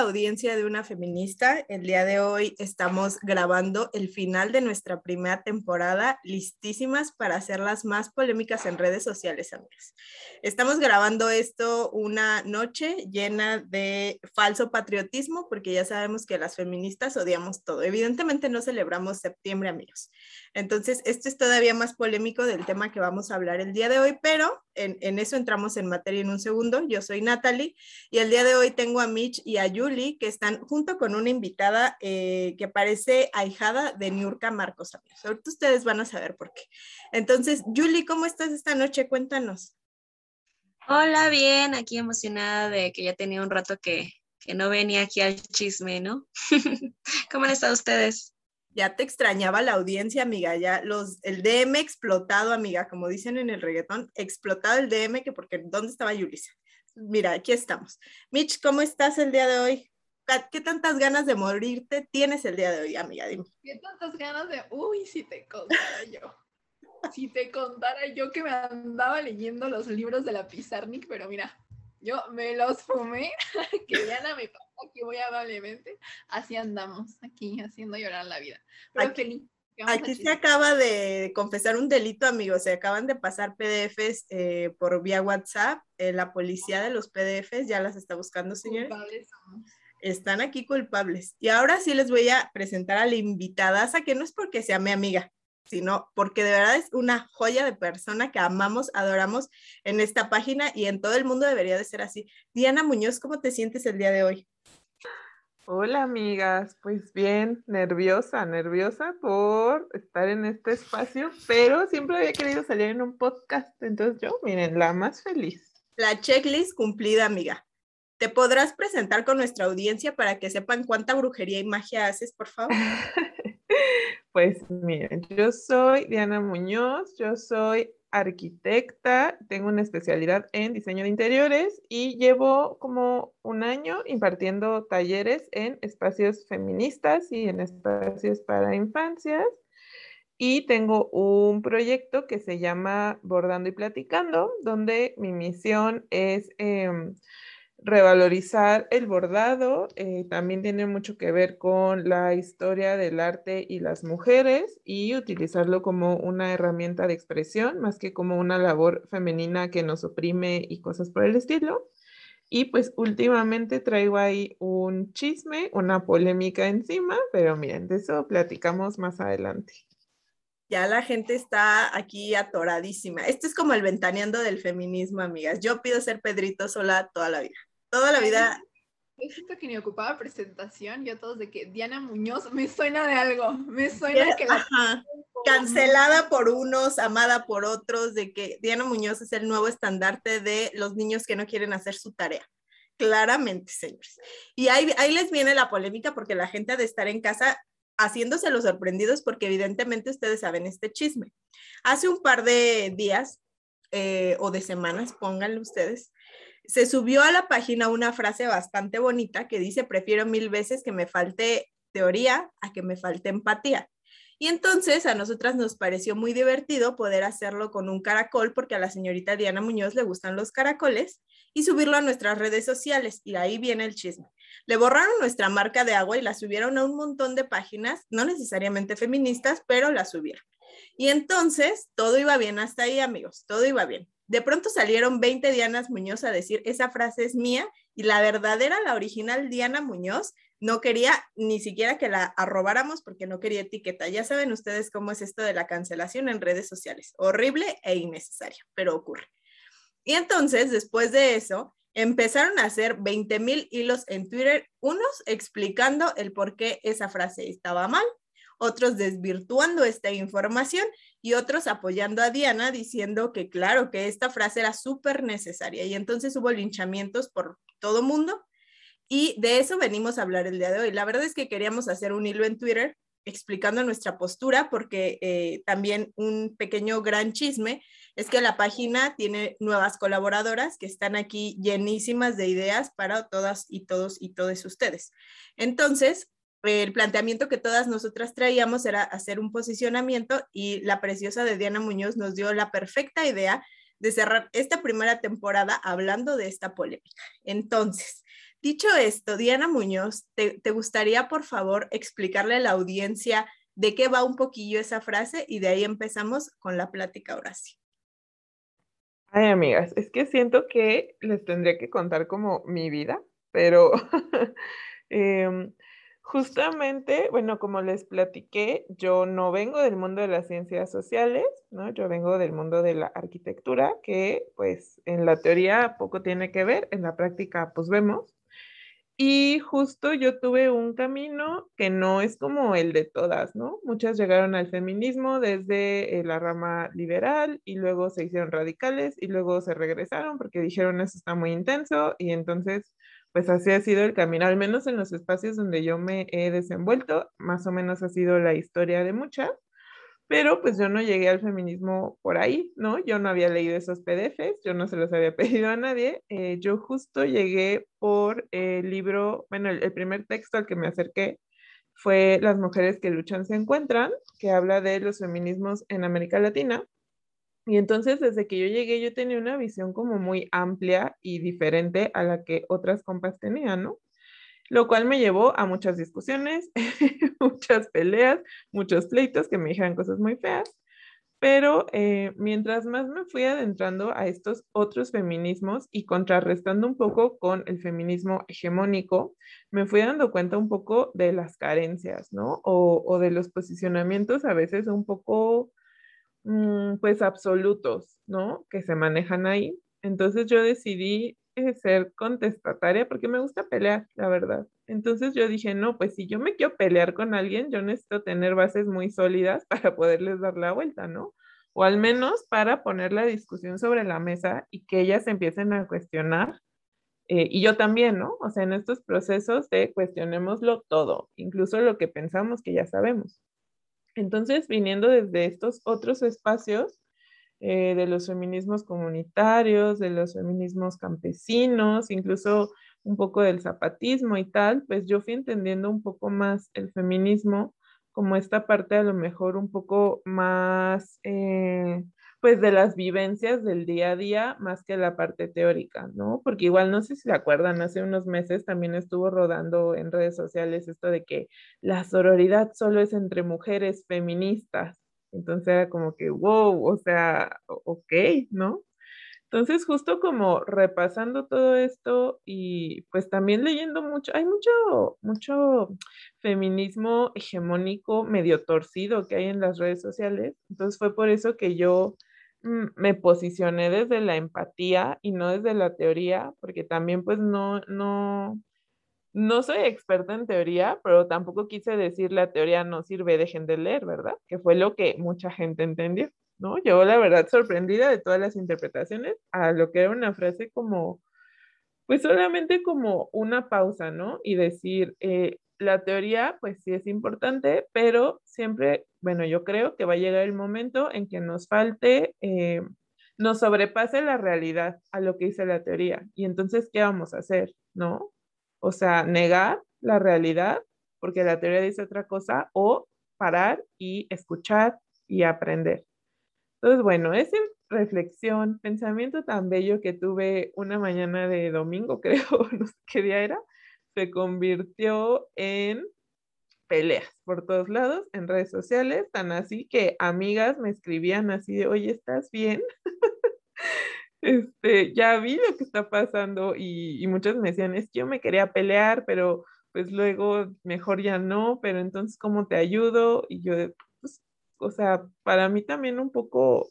audiencia de una feminista. El día de hoy estamos grabando el final de nuestra primera temporada, listísimas para hacer las más polémicas en redes sociales, amigos. Estamos grabando esto una noche llena de falso patriotismo, porque ya sabemos que las feministas odiamos todo. Evidentemente no celebramos septiembre, amigos. Entonces, esto es todavía más polémico del tema que vamos a hablar el día de hoy, pero en, eso entramos en materia en un segundo. Yo soy Natalie y el día de hoy tengo a Mitch y a Julie que están junto con una invitada eh, que parece ahijada de Niurka Marcos. Ahorita ustedes van a saber por qué. Entonces, Julie, ¿cómo estás esta noche? Cuéntanos. Hola, bien, aquí emocionada de que ya tenía un rato que, que no venía aquí al chisme, ¿no? ¿Cómo han estado ustedes? Ya te extrañaba la audiencia, amiga, ya los, el DM explotado, amiga, como dicen en el reggaetón, explotado el DM, que porque ¿dónde estaba Yulisa? Mira, aquí estamos. Mitch, ¿cómo estás el día de hoy? ¿Qué tantas ganas de morirte tienes el día de hoy, amiga? Dime. ¿Qué tantas ganas de, uy, si te contara yo? si te contara yo que me andaba leyendo los libros de la Pizarnik, pero mira, yo me los fumé, que Diana me aquí muy amablemente. Así andamos, aquí haciendo llorar la vida. Pero aquí, feliz. Aquí se acaba de confesar un delito, amigos. Se acaban de pasar PDFs eh, por vía WhatsApp. Eh, la policía de los PDFs ya las está buscando, señores. Están aquí culpables. Y ahora sí les voy a presentar a la invitada, que no es porque sea mi amiga, sino porque de verdad es una joya de persona que amamos, adoramos en esta página y en todo el mundo debería de ser así. Diana Muñoz, ¿cómo te sientes el día de hoy? Hola amigas, pues bien, nerviosa, nerviosa por estar en este espacio, pero siempre había querido salir en un podcast, entonces yo, miren, la más feliz. La checklist cumplida, amiga. ¿Te podrás presentar con nuestra audiencia para que sepan cuánta brujería y magia haces, por favor? pues miren, yo soy Diana Muñoz, yo soy arquitecta, tengo una especialidad en diseño de interiores y llevo como un año impartiendo talleres en espacios feministas y en espacios para infancias. Y tengo un proyecto que se llama Bordando y Platicando, donde mi misión es... Em, revalorizar el bordado eh, también tiene mucho que ver con la historia del arte y las mujeres y utilizarlo como una herramienta de expresión más que como una labor femenina que nos oprime y cosas por el estilo. Y pues últimamente traigo ahí un chisme, una polémica encima, pero miren, de eso platicamos más adelante. Ya la gente está aquí atoradísima. Esto es como el ventaneando del feminismo, amigas. Yo pido ser Pedrito sola toda la vida toda la vida. Es que ni ocupaba presentación, yo todos de que Diana Muñoz me suena de algo, me suena que la... Cancelada por unos, amada por otros, de que Diana Muñoz es el nuevo estandarte de los niños que no quieren hacer su tarea. Claramente, señores. Y ahí, ahí les viene la polémica porque la gente ha de estar en casa haciéndose los sorprendidos porque evidentemente ustedes saben este chisme. Hace un par de días eh, o de semanas, pónganlo ustedes, se subió a la página una frase bastante bonita que dice, prefiero mil veces que me falte teoría a que me falte empatía. Y entonces a nosotras nos pareció muy divertido poder hacerlo con un caracol porque a la señorita Diana Muñoz le gustan los caracoles y subirlo a nuestras redes sociales. Y ahí viene el chisme. Le borraron nuestra marca de agua y la subieron a un montón de páginas, no necesariamente feministas, pero la subieron. Y entonces todo iba bien hasta ahí, amigos, todo iba bien. De pronto salieron 20 Dianas Muñoz a decir, esa frase es mía, y la verdadera, la original Diana Muñoz, no quería ni siquiera que la arrobáramos porque no quería etiqueta. Ya saben ustedes cómo es esto de la cancelación en redes sociales. Horrible e innecesario, pero ocurre. Y entonces, después de eso, empezaron a hacer 20 mil hilos en Twitter, unos explicando el por qué esa frase estaba mal, otros desvirtuando esta información y otros apoyando a Diana diciendo que claro, que esta frase era súper necesaria. Y entonces hubo linchamientos por todo mundo y de eso venimos a hablar el día de hoy. La verdad es que queríamos hacer un hilo en Twitter explicando nuestra postura porque eh, también un pequeño gran chisme es que la página tiene nuevas colaboradoras que están aquí llenísimas de ideas para todas y todos y todos ustedes. Entonces, el planteamiento que todas nosotras traíamos era hacer un posicionamiento y la preciosa de Diana Muñoz nos dio la perfecta idea de cerrar esta primera temporada hablando de esta polémica. Entonces, Dicho esto, Diana Muñoz, ¿te, ¿te, gustaría por favor explicarle a la audiencia de qué va un poquillo esa frase y de ahí empezamos con la plática sí? Ay, amigas, es que siento que les tendría que contar como mi vida, pero eh, Justamente, bueno, como les platiqué, yo no vengo del mundo de las ciencias sociales, ¿no? Yo vengo del mundo de la arquitectura, que pues en la teoría poco tiene que ver, en la práctica pues vemos. Y justo yo tuve un camino que no es como el de todas, ¿no? Muchas llegaron al feminismo desde eh, la rama liberal y luego se hicieron radicales y luego se regresaron porque dijeron eso está muy intenso y entonces pues así ha sido el camino, al menos en los espacios donde yo me he desenvuelto, más o menos ha sido la historia de muchas, pero pues yo no llegué al feminismo por ahí, ¿no? Yo no había leído esos PDFs, yo no se los había pedido a nadie, eh, yo justo llegué por el libro, bueno, el, el primer texto al que me acerqué fue Las mujeres que luchan se encuentran, que habla de los feminismos en América Latina. Y entonces desde que yo llegué yo tenía una visión como muy amplia y diferente a la que otras compas tenían, ¿no? Lo cual me llevó a muchas discusiones, muchas peleas, muchos pleitos que me dijeron cosas muy feas. Pero eh, mientras más me fui adentrando a estos otros feminismos y contrarrestando un poco con el feminismo hegemónico, me fui dando cuenta un poco de las carencias, ¿no? O, de los posicionamientos a veces un poco pues absolutos, ¿no? Que se manejan ahí. Entonces yo decidí eh, ser contestataria porque me gusta pelear, la verdad. Entonces yo dije, no, pues si yo me quiero pelear con alguien, yo necesito tener bases muy sólidas para poderles dar la vuelta, ¿no? O al menos para poner la discusión sobre la mesa y que ellas empiecen a cuestionar. Eh, y yo también, ¿no? O sea, en estos procesos de cuestionémoslo todo, incluso lo que pensamos que ya sabemos. Entonces, viniendo desde estos otros espacios, eh, de los feminismos comunitarios, de los feminismos campesinos, incluso un poco del zapatismo y tal, pues yo fui entendiendo un poco más el feminismo como esta parte a lo mejor un poco más eh, pues de las vivencias del día a día más que la parte teórica, ¿no? Porque igual no sé si se acuerdan, hace unos meses también estuvo rodando en redes sociales esto de que la sororidad solo es entre mujeres feministas. Entonces era como que, wow, o sea, ok, ¿no? Entonces, justo como repasando todo esto y pues también leyendo mucho, hay mucho, mucho feminismo hegemónico medio torcido que hay en las redes sociales. Entonces fue por eso que yo me posicioné desde la empatía y no desde la teoría, porque también pues no, no, no soy experta en teoría, pero tampoco quise decir la teoría no sirve, dejen de leer, ¿verdad? Que fue lo que mucha gente entendió, ¿no? Yo la verdad sorprendida de todas las interpretaciones a lo que era una frase como, pues solamente como una pausa, ¿no? Y decir, eh, la teoría, pues sí es importante, pero siempre, bueno, yo creo que va a llegar el momento en que nos falte, eh, nos sobrepase la realidad a lo que dice la teoría. Y entonces, ¿qué vamos a hacer? ¿No? O sea, negar la realidad porque la teoría dice otra cosa o parar y escuchar y aprender. Entonces, bueno, esa reflexión, pensamiento tan bello que tuve una mañana de domingo, creo, no sé qué día era, se convirtió en peleas por todos lados, en redes sociales, tan así que amigas me escribían así de, oye, ¿estás bien? este, ya vi lo que está pasando y, y muchos me decían, es que yo me quería pelear, pero pues luego mejor ya no, pero entonces, ¿cómo te ayudo? Y yo, pues, o sea, para mí también un poco,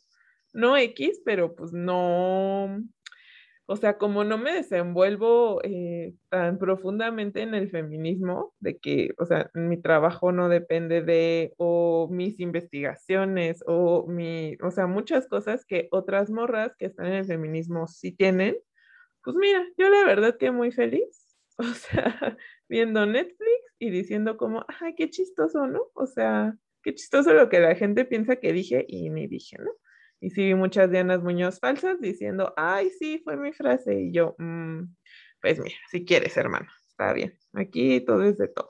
no X, pero pues no, o sea, como no me desenvuelvo eh, tan profundamente en el feminismo, de que, o sea, mi trabajo no depende de, o mis investigaciones, o mi, o sea, muchas cosas que otras morras que están en el feminismo sí tienen, pues mira, yo la verdad que muy feliz, o sea, viendo Netflix y diciendo como, ay, qué chistoso, ¿no? O sea, qué chistoso lo que la gente piensa que dije y ni dije, ¿no? Y sí muchas Dianas Muñoz falsas diciendo, ay, sí, fue mi frase. Y yo, mm, pues mira, si quieres, hermano, está bien. Aquí todo es de todo.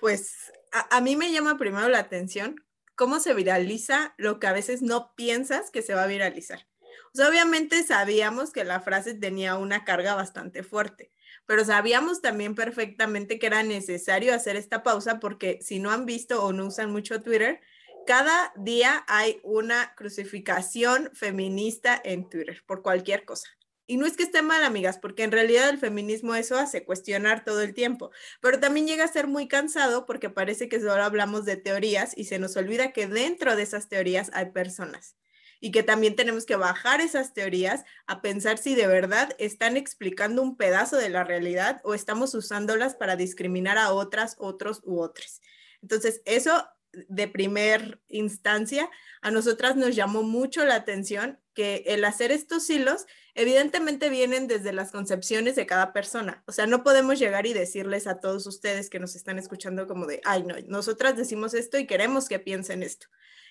Pues a, a, mí me llama primero la atención cómo se viraliza lo que a veces no piensas que se va a viralizar. O sea, obviamente sabíamos que la frase tenía una carga bastante fuerte, pero sabíamos también perfectamente que era necesario hacer esta pausa porque si no han visto o no usan mucho Twitter, cada día hay una crucificación feminista en Twitter por cualquier cosa. Y no es que esté mal, amigas, porque en realidad el feminismo eso hace cuestionar todo el tiempo, pero también llega a ser muy cansado porque parece que solo hablamos de teorías y se nos olvida que dentro de esas teorías hay personas y que también tenemos que bajar esas teorías a pensar si de verdad están explicando un pedazo de la realidad o estamos usándolas para discriminar a otras, otros u otras. Entonces, eso de primer instancia, a nosotras nos llamó mucho la atención que el hacer estos hilos evidentemente vienen desde las concepciones de cada persona. O sea, no podemos llegar y decirles a todos ustedes que nos están escuchando como de, ay, no, nosotras decimos esto y queremos que piensen esto.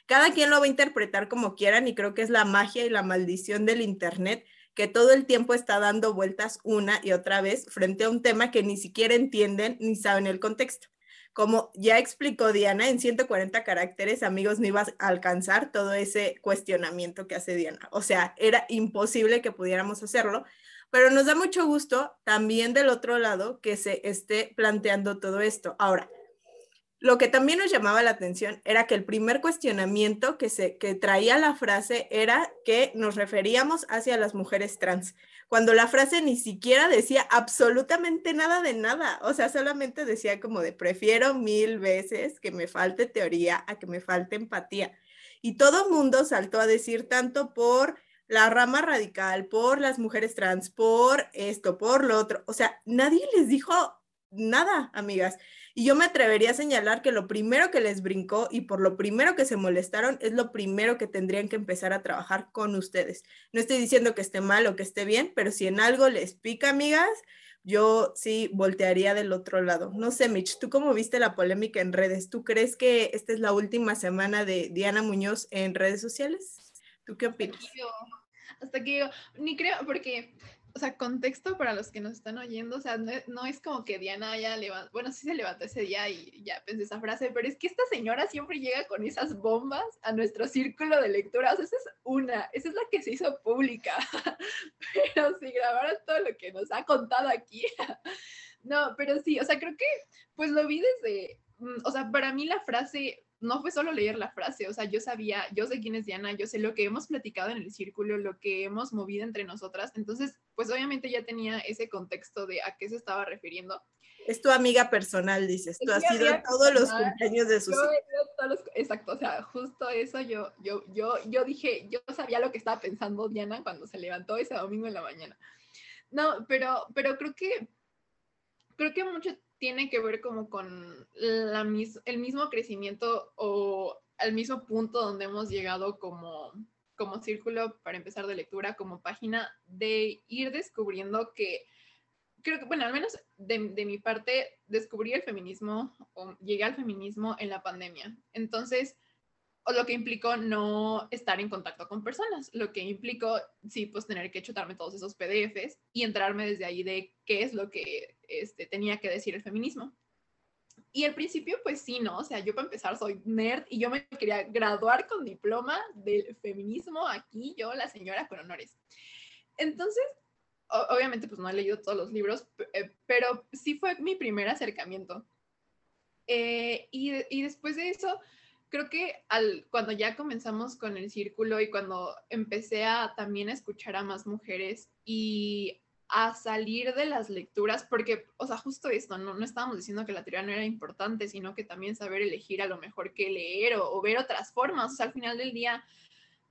Cada quien lo va a interpretar como quieran y creo que es la magia y la maldición del Internet que todo el tiempo está dando vueltas una y otra vez frente a un tema que ni siquiera entienden ni saben el contexto. Como ya explicó Diana, en 140 caracteres, amigos, no ibas a alcanzar todo ese cuestionamiento que hace Diana. O sea, era imposible que pudiéramos hacerlo, pero nos da mucho gusto también del otro lado que se esté planteando todo esto. Ahora, lo que también nos llamaba la atención era que el primer cuestionamiento que, se, que traía la frase era que nos referíamos hacia las mujeres trans, cuando la frase ni siquiera decía absolutamente nada de nada, o sea, solamente decía como de prefiero mil veces que me falte teoría a que me falte empatía. Y todo mundo saltó a decir tanto por la rama radical, por las mujeres trans, por esto, por lo otro, o sea, nadie les dijo nada, amigas. Y yo me atrevería a señalar que lo primero que les brincó y por lo primero que se molestaron es lo primero que tendrían que empezar a trabajar con ustedes. No estoy diciendo que esté mal o que esté bien, pero si en algo les pica, amigas, yo sí voltearía del otro lado. No sé, Mitch, ¿tú cómo viste la polémica en redes? ¿Tú crees que esta es la última semana de Diana Muñoz en redes sociales? ¿Tú qué opinas? Hasta que ni creo, porque o sea, contexto para los que nos están oyendo, o sea, no, es como que Diana haya levantado, bueno, sí se levantó ese día y ya pensé esa frase, pero es que esta señora siempre llega con esas bombas a nuestro círculo de lectura, o sea, esa es una, esa es la que se hizo pública, pero si grabaron todo lo que nos ha contado aquí, no, pero sí, o sea, creo que pues lo vi desde, mm, o sea, para mí la frase no fue solo leer la frase, o sea, yo sabía, yo sé quién es Diana, yo sé lo que hemos platicado en el círculo, lo que hemos movido entre nosotras, entonces, pues obviamente ya tenía ese contexto de a qué se estaba refiriendo. Es tu amiga personal, dices, tú has sido todos los cumpleaños de sus Exacto, o sea, justo eso yo, yo, yo, yo dije, yo sabía lo que estaba pensando Diana cuando se levantó ese domingo en la mañana. No, pero, pero creo que, creo que mucho tiene que ver como con la el mismo crecimiento o al mismo punto donde hemos llegado como, como círculo para empezar de lectura, como página, de ir descubriendo que, creo que, bueno, al menos de, de mi parte, descubrí el feminismo o llegué al feminismo en la pandemia. Entonces, o lo que implicó no estar en contacto con personas, lo que implicó, sí, pues tener que chutarme todos esos PDFs y entrarme desde ahí de qué es lo que este, tenía que decir el feminismo. Y al principio, pues sí, ¿no? O sea, yo para empezar soy nerd y yo me quería graduar con diploma del feminismo aquí, yo, la señora con honores. Entonces, obviamente, pues no he leído todos los libros, eh, pero sí fue mi primer acercamiento. Eh, y, y después de eso, creo que al, cuando ya comenzamos con el círculo y cuando empecé a también escuchar a más mujeres y a salir de las lecturas, porque, o sea, justo esto, no, no estábamos diciendo que la teoría no era importante, sino que también saber elegir a lo mejor qué leer o, ver otras formas. O sea, al final del día,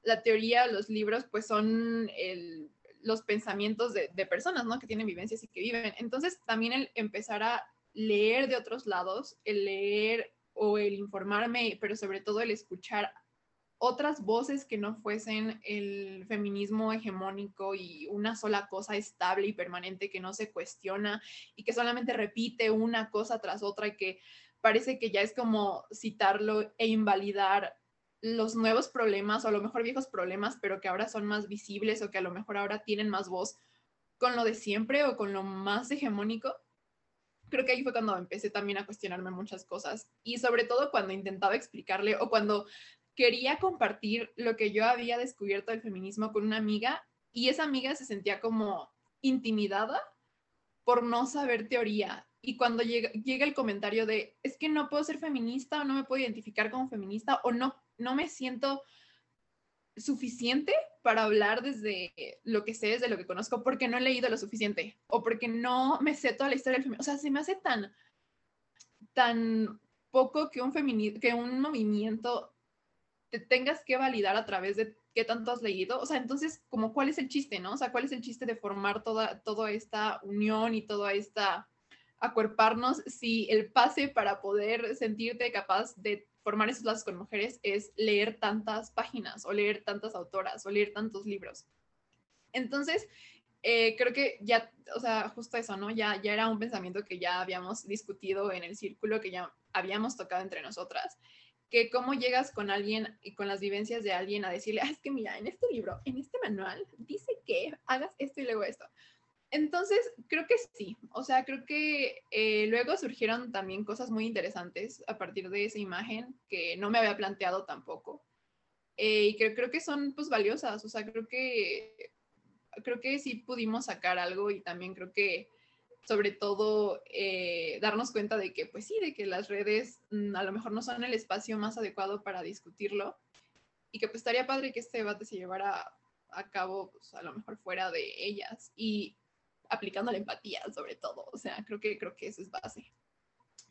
la teoría, los libros, pues son el, los pensamientos de, de personas, ¿no? Que tienen vivencias y que viven. Entonces, también el empezar a leer de otros lados, el leer o el informarme, pero sobre todo el escuchar otras voces que no fuesen el feminismo hegemónico y una sola cosa estable y permanente que no se cuestiona y que solamente repite una cosa tras otra y que parece que ya es como citarlo e invalidar los nuevos problemas o a lo mejor viejos problemas, pero que ahora son más visibles o que a lo mejor ahora tienen más voz con lo de siempre o con lo más hegemónico creo que ahí fue cuando empecé también a cuestionarme muchas cosas y sobre todo cuando intentaba explicarle o cuando quería compartir lo que yo había descubierto del feminismo con una amiga y esa amiga se sentía como intimidada por no saber teoría. Y cuando llega, llega el comentario de, es que no puedo ser feminista o no me puedo identificar como feminista o no, no me siento suficiente para hablar desde lo que sé, desde lo que conozco, porque no he leído lo suficiente o porque no me sé toda la historia del feminismo. O sea, se me hace tan, tan poco que un, que un movimiento te tengas que validar a través de qué tanto has leído. O sea, entonces, como cuál es el chiste, ¿no? O sea, cuál es el chiste de formar toda, toda esta unión y toda esta acuerparnos si el pase para poder sentirte capaz de formar esos lazos con mujeres es leer tantas páginas o leer tantas autoras o leer tantos libros. Entonces, eh, creo que ya, o sea, justo eso, ¿no? Ya, ya era un pensamiento que ya habíamos discutido en el círculo, que ya habíamos tocado entre nosotras, que cómo llegas con alguien y con las vivencias de alguien a decirle, ah, es que mira, en este libro, en este manual, dice que hagas esto y luego esto. Entonces, creo que sí. O sea, creo que eh, luego surgieron también cosas muy interesantes a partir de esa imagen que no me había planteado tampoco. Eh, y creo, creo que son pues valiosas. O sea, creo que, creo que sí pudimos sacar algo y también creo que sobre todo eh, darnos cuenta de que pues sí, de que las redes mm, a lo mejor no son el espacio más adecuado para discutirlo y que pues estaría padre que este debate se llevara a cabo pues a lo mejor fuera de ellas. Y aplicando la empatía sobre todo. O sea, creo que, creo que eso es base.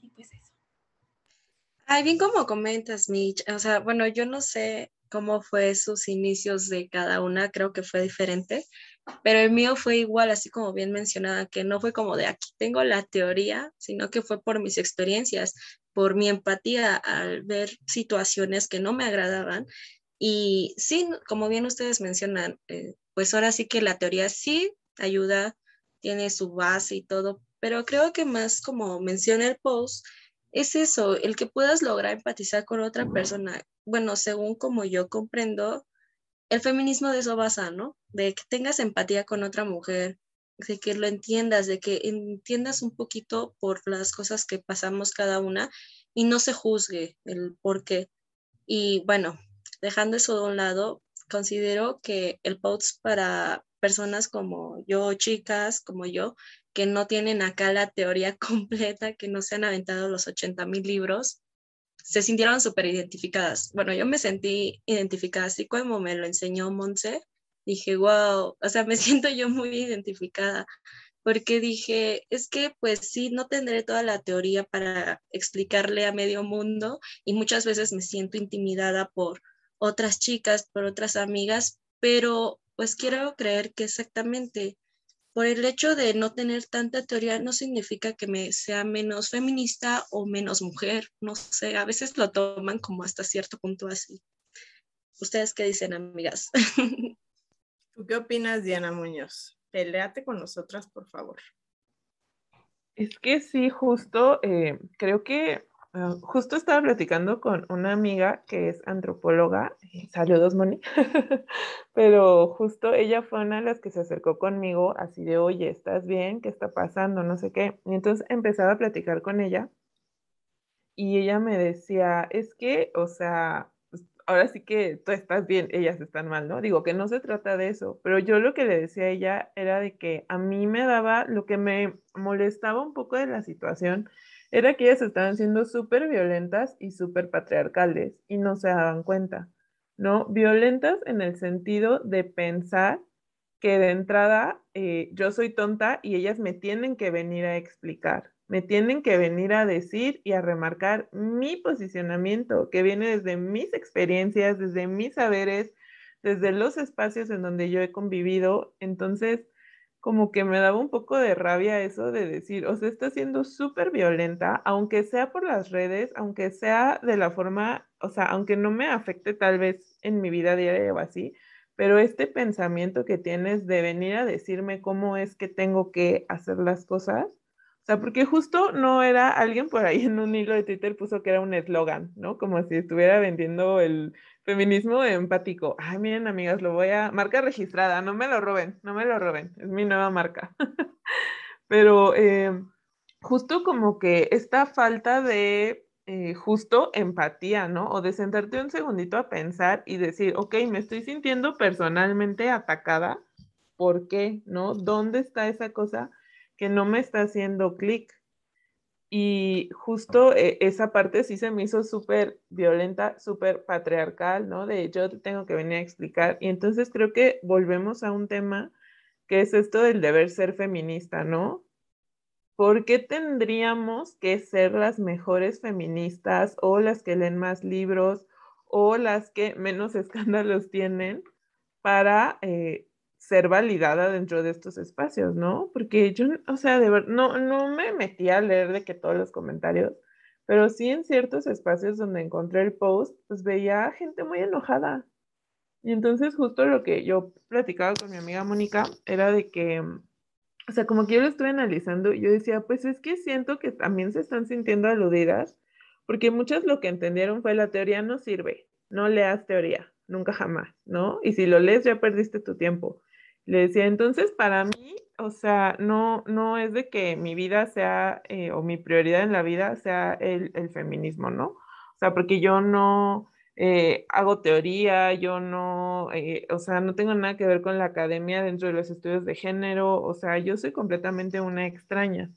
Y pues eso. Ay, bien como comentas, Mitch. O sea, bueno, yo no sé cómo fue sus inicios de cada una, creo que fue diferente, pero el mío fue igual, así como bien mencionada, que no fue como de aquí tengo la teoría, sino que fue por mis experiencias, por mi empatía al ver situaciones que no me agradaban. Y sí, como bien ustedes mencionan, eh, pues ahora sí que la teoría sí ayuda tiene su base y todo, pero creo que más como menciona el post, es eso, el que puedas lograr empatizar con otra persona. Bueno, según como yo comprendo, el feminismo de eso basa, ¿no? De que tengas empatía con otra mujer, de que lo entiendas, de que entiendas un poquito por las cosas que pasamos cada una y no se juzgue el por qué. Y bueno, dejando eso de un lado, considero que el post para personas como yo, chicas como yo, que no tienen acá la teoría completa, que no se han aventado los 80 mil libros, se sintieron súper identificadas. Bueno, yo me sentí identificada, así como me lo enseñó Monse, dije, wow, o sea, me siento yo muy identificada, porque dije, es que pues sí, no tendré toda la teoría para explicarle a medio mundo y muchas veces me siento intimidada por otras chicas, por otras amigas, pero pues quiero creer que exactamente por el hecho de no tener tanta teoría no significa que me sea menos feminista o menos mujer, no sé, a veces lo toman como hasta cierto punto así. ¿Ustedes qué dicen, amigas? ¿Tú qué opinas, Diana Muñoz? Peleate con nosotras, por favor. Es que sí, justo, eh, creo que Ah, justo estaba platicando con una amiga que es antropóloga, saludos Moni, pero justo ella fue una de las que se acercó conmigo así de, oye, ¿estás bien? ¿Qué está pasando? No sé qué. Y entonces empezaba a platicar con ella y ella me decía, es que, o sea, pues, ahora sí que tú estás bien, ellas están mal, ¿no? Digo que no se trata de eso, pero yo lo que le decía a ella era de que a mí me daba, lo que me molestaba un poco de la situación, era que ellas estaban siendo súper violentas y súper patriarcales y no se daban cuenta, ¿no? Violentas en el sentido de pensar que de entrada eh, yo soy tonta y ellas me tienen que venir a explicar, me tienen que venir a decir y a remarcar mi posicionamiento que viene desde mis experiencias, desde mis saberes, desde los espacios en donde yo he convivido. Entonces, como que me daba un poco de rabia eso de decir, o sea, está siendo súper violenta, aunque sea por las redes, aunque sea de la forma, o sea, aunque no me afecte tal vez en mi vida diaria o así, pero este pensamiento que tienes de venir a decirme cómo es que tengo que hacer las cosas, o sea, porque justo no era alguien por ahí en un hilo de Twitter puso que era un eslogan, ¿no? Como si estuviera vendiendo el Feminismo empático. Ay, miren, amigas, lo voy a. Marca registrada, no me lo roben, no me lo roben. Es mi nueva marca. Pero eh, justo como que esta falta de eh, justo empatía, ¿no? O de sentarte un segundito a pensar y decir, ok, me estoy sintiendo personalmente atacada. ¿Por qué? ¿No? ¿Dónde está esa cosa que no me está haciendo clic. Y justo eh, esa parte sí se me hizo súper violenta, súper patriarcal, ¿no? De yo tengo que venir a explicar. Y entonces creo que volvemos a un tema que es esto del deber ser feminista, ¿no? ¿Por qué tendríamos que ser las mejores feministas o las que leen más libros o las que menos escándalos tienen para eh, ser validada dentro de estos espacios, ¿no? Porque yo, o sea, de verdad, no, no me metí a leer de que todos los comentarios, pero sí en ciertos espacios donde encontré el post, pues veía gente muy enojada. Y entonces justo lo que yo platicaba con mi amiga Mónica era de que o sea, como que yo lo estoy analizando, yo decía, pues es que siento que también se están sintiendo aludidas, porque muchas lo que entendieron fue la teoría no sirve, no leas teoría, nunca jamás, ¿no? Y si lo lees ya perdiste tu tiempo. Le decía, entonces para mí, o sea, no, no es de que mi vida sea, eh, o mi prioridad en la vida sea el, feminismo, ¿no? O sea, porque yo no, eh, hago teoría, yo no, eh, o sea, no tengo nada que ver con la academia dentro de los estudios de género, o sea, yo soy completamente una extraña.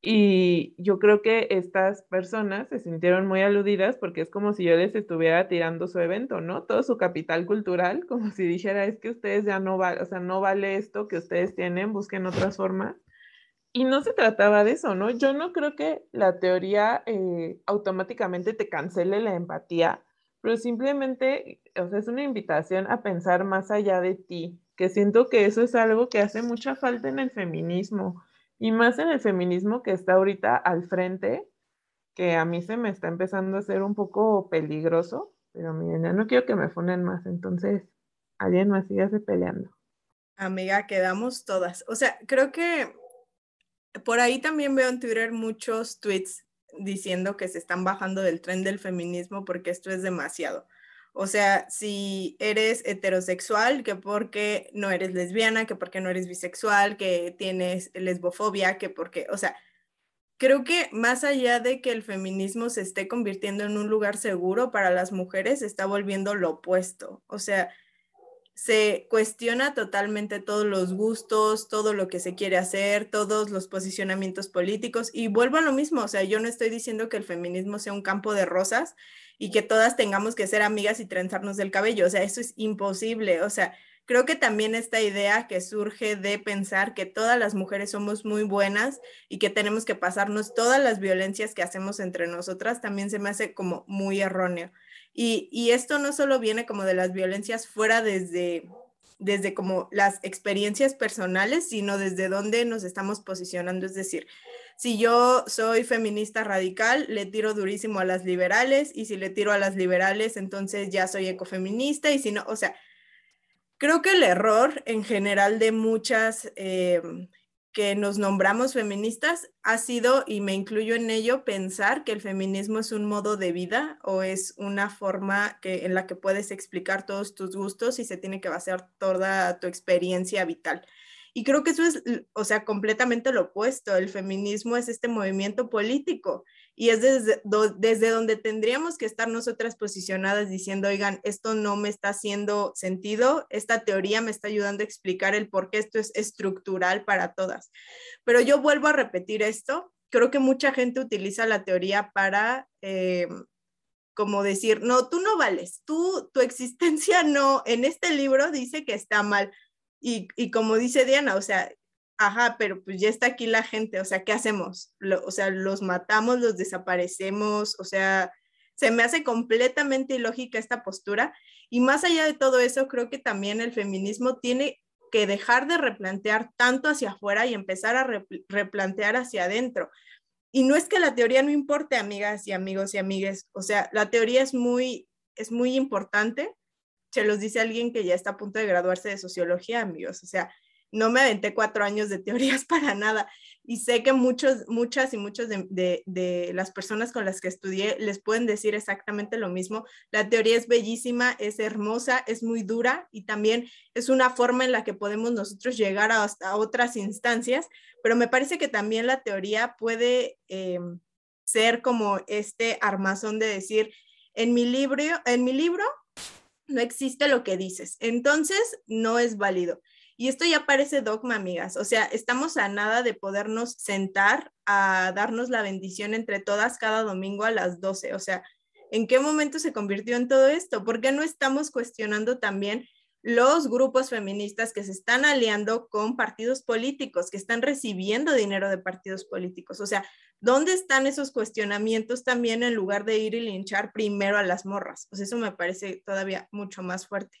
Y yo creo que estas personas se sintieron muy aludidas porque es como si yo les estuviera tirando su evento, ¿no? Todo su capital cultural, como si dijera, es que ustedes ya no vale, o sea, no vale esto que ustedes tienen, busquen otras formas. Y no se trataba de eso, ¿no? Yo no creo que la teoría eh, automáticamente te cancele la empatía pero simplemente, o sea, es una invitación a pensar más allá de ti, que siento que eso es algo que hace mucha falta en el feminismo, y más en el feminismo que está ahorita al frente, que a mí se me está empezando a hacer un poco peligroso, pero miren, ya no quiero que me funen más, entonces alguien más sigue peleando. Amiga, quedamos todas. O sea, creo que por ahí también veo en Twitter muchos tweets diciendo que se están bajando del tren del feminismo porque esto es demasiado. O sea, si eres heterosexual, que porque no eres lesbiana, que porque no eres bisexual, que tienes lesbofobia, que porque, o sea, creo que más allá de que el feminismo se esté convirtiendo en un lugar seguro para las mujeres, está volviendo lo opuesto. O sea, se cuestiona totalmente todos los gustos, todo lo que se quiere hacer, todos los posicionamientos políticos. Y vuelvo a lo mismo, o sea, yo no estoy diciendo que el feminismo sea un campo de rosas y que todas tengamos que ser amigas y trenzarnos del cabello, o sea, eso es imposible, o sea, creo que también esta idea que surge de pensar que todas las mujeres somos muy buenas y que tenemos que pasarnos todas las violencias que hacemos entre nosotras, también se me hace como muy erróneo. Y, esto no solo viene como de las violencias fuera desde, desde como las experiencias personales, sino desde dónde nos estamos posicionando. Es decir, si yo soy feminista radical, le tiro durísimo a las liberales y si le tiro a las liberales, entonces ya soy ecofeminista y si no, o sea, creo que el error en general de muchas eh, que nos nombramos feministas ha sido, y me incluyo en ello, pensar que el feminismo es un modo de vida o es una forma que, en la que puedes explicar todos tus gustos y se tiene que basar toda tu experiencia vital. Y creo que eso es, o sea, completamente lo opuesto. El feminismo es este movimiento político y es desde, desde donde tendríamos que estar nosotras posicionadas diciendo, oigan, esto no me está haciendo sentido, esta teoría me está ayudando a explicar el por qué esto es estructural para todas. Pero yo vuelvo a repetir esto, creo que mucha gente utiliza la teoría para... Eh, como decir, no, tú no vales, tú, tu existencia no, en este libro dice que está mal, y, como dice Diana, o sea, ajá, pero pues ya está aquí la gente, o sea, ¿qué hacemos? o sea, los matamos, los desaparecemos, o sea, se me hace completamente ilógica esta postura. Y más allá de todo eso, creo que también el feminismo tiene que dejar de replantear tanto hacia afuera y empezar a replantear hacia adentro. Y no es que la teoría no importe, amigas y amigos y amigues, o sea, la teoría es muy, es muy importante, se los dice alguien que ya está a punto de graduarse de sociología, amigos. O sea, no me aventé cuatro años de teorías para nada. Y sé que muchos, muchas y muchos de, las personas con las que estudié les pueden decir exactamente lo mismo. La teoría es bellísima, es hermosa, es muy dura y también es una forma en la que podemos nosotros llegar a, otras instancias, pero me parece que también la teoría puede eh, ser como este armazón de decir, en mi libro, en mi libro no existe lo que dices, entonces no es válido. Y esto ya parece dogma, amigas. O sea, estamos a nada de podernos sentar a darnos la bendición entre todas cada domingo a las 12. O sea, ¿en qué momento se convirtió en todo esto? ¿Por qué no estamos cuestionando también los grupos feministas que se están aliando con partidos políticos, que están recibiendo dinero de partidos políticos? O sea, ¿dónde están esos cuestionamientos también en lugar de ir y linchar primero a las morras? Pues eso me parece todavía mucho más fuerte.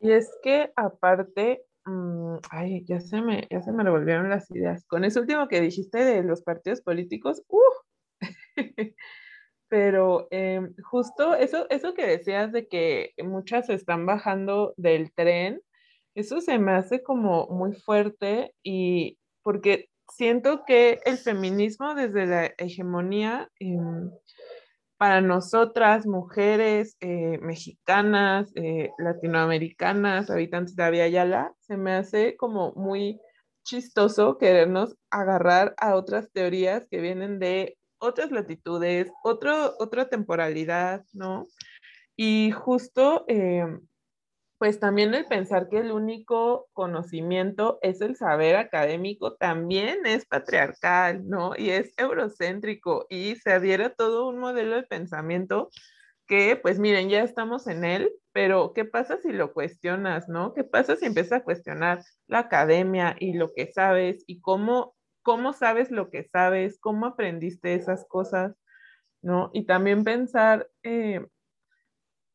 Y es que aparte, mm, ay, ya se, me, ya se me revolvieron las ideas. Con eso último que dijiste de los partidos políticos, ¡uh! Pero em, justo eso, eso que decías de que muchas están bajando del tren, eso se me hace como muy fuerte y porque siento que el feminismo desde la hegemonía em, para nosotras, mujeres eh, mexicanas, eh, latinoamericanas, habitantes de Avia se me hace como muy chistoso querernos agarrar a otras teorías que vienen de otras latitudes, otro, otra temporalidad, ¿no? Y justo, eh, pues también el pensar que el único conocimiento es el saber académico también es patriarcal, ¿no? Y es eurocéntrico y se adhiere a todo un modelo de pensamiento que, pues miren, ya estamos en él, pero ¿qué pasa si lo cuestionas, ¿no? ¿Qué pasa si empiezas a cuestionar la academia y lo que sabes y cómo cómo sabes lo que sabes, cómo aprendiste esas cosas, ¿no? Y también pensar eh,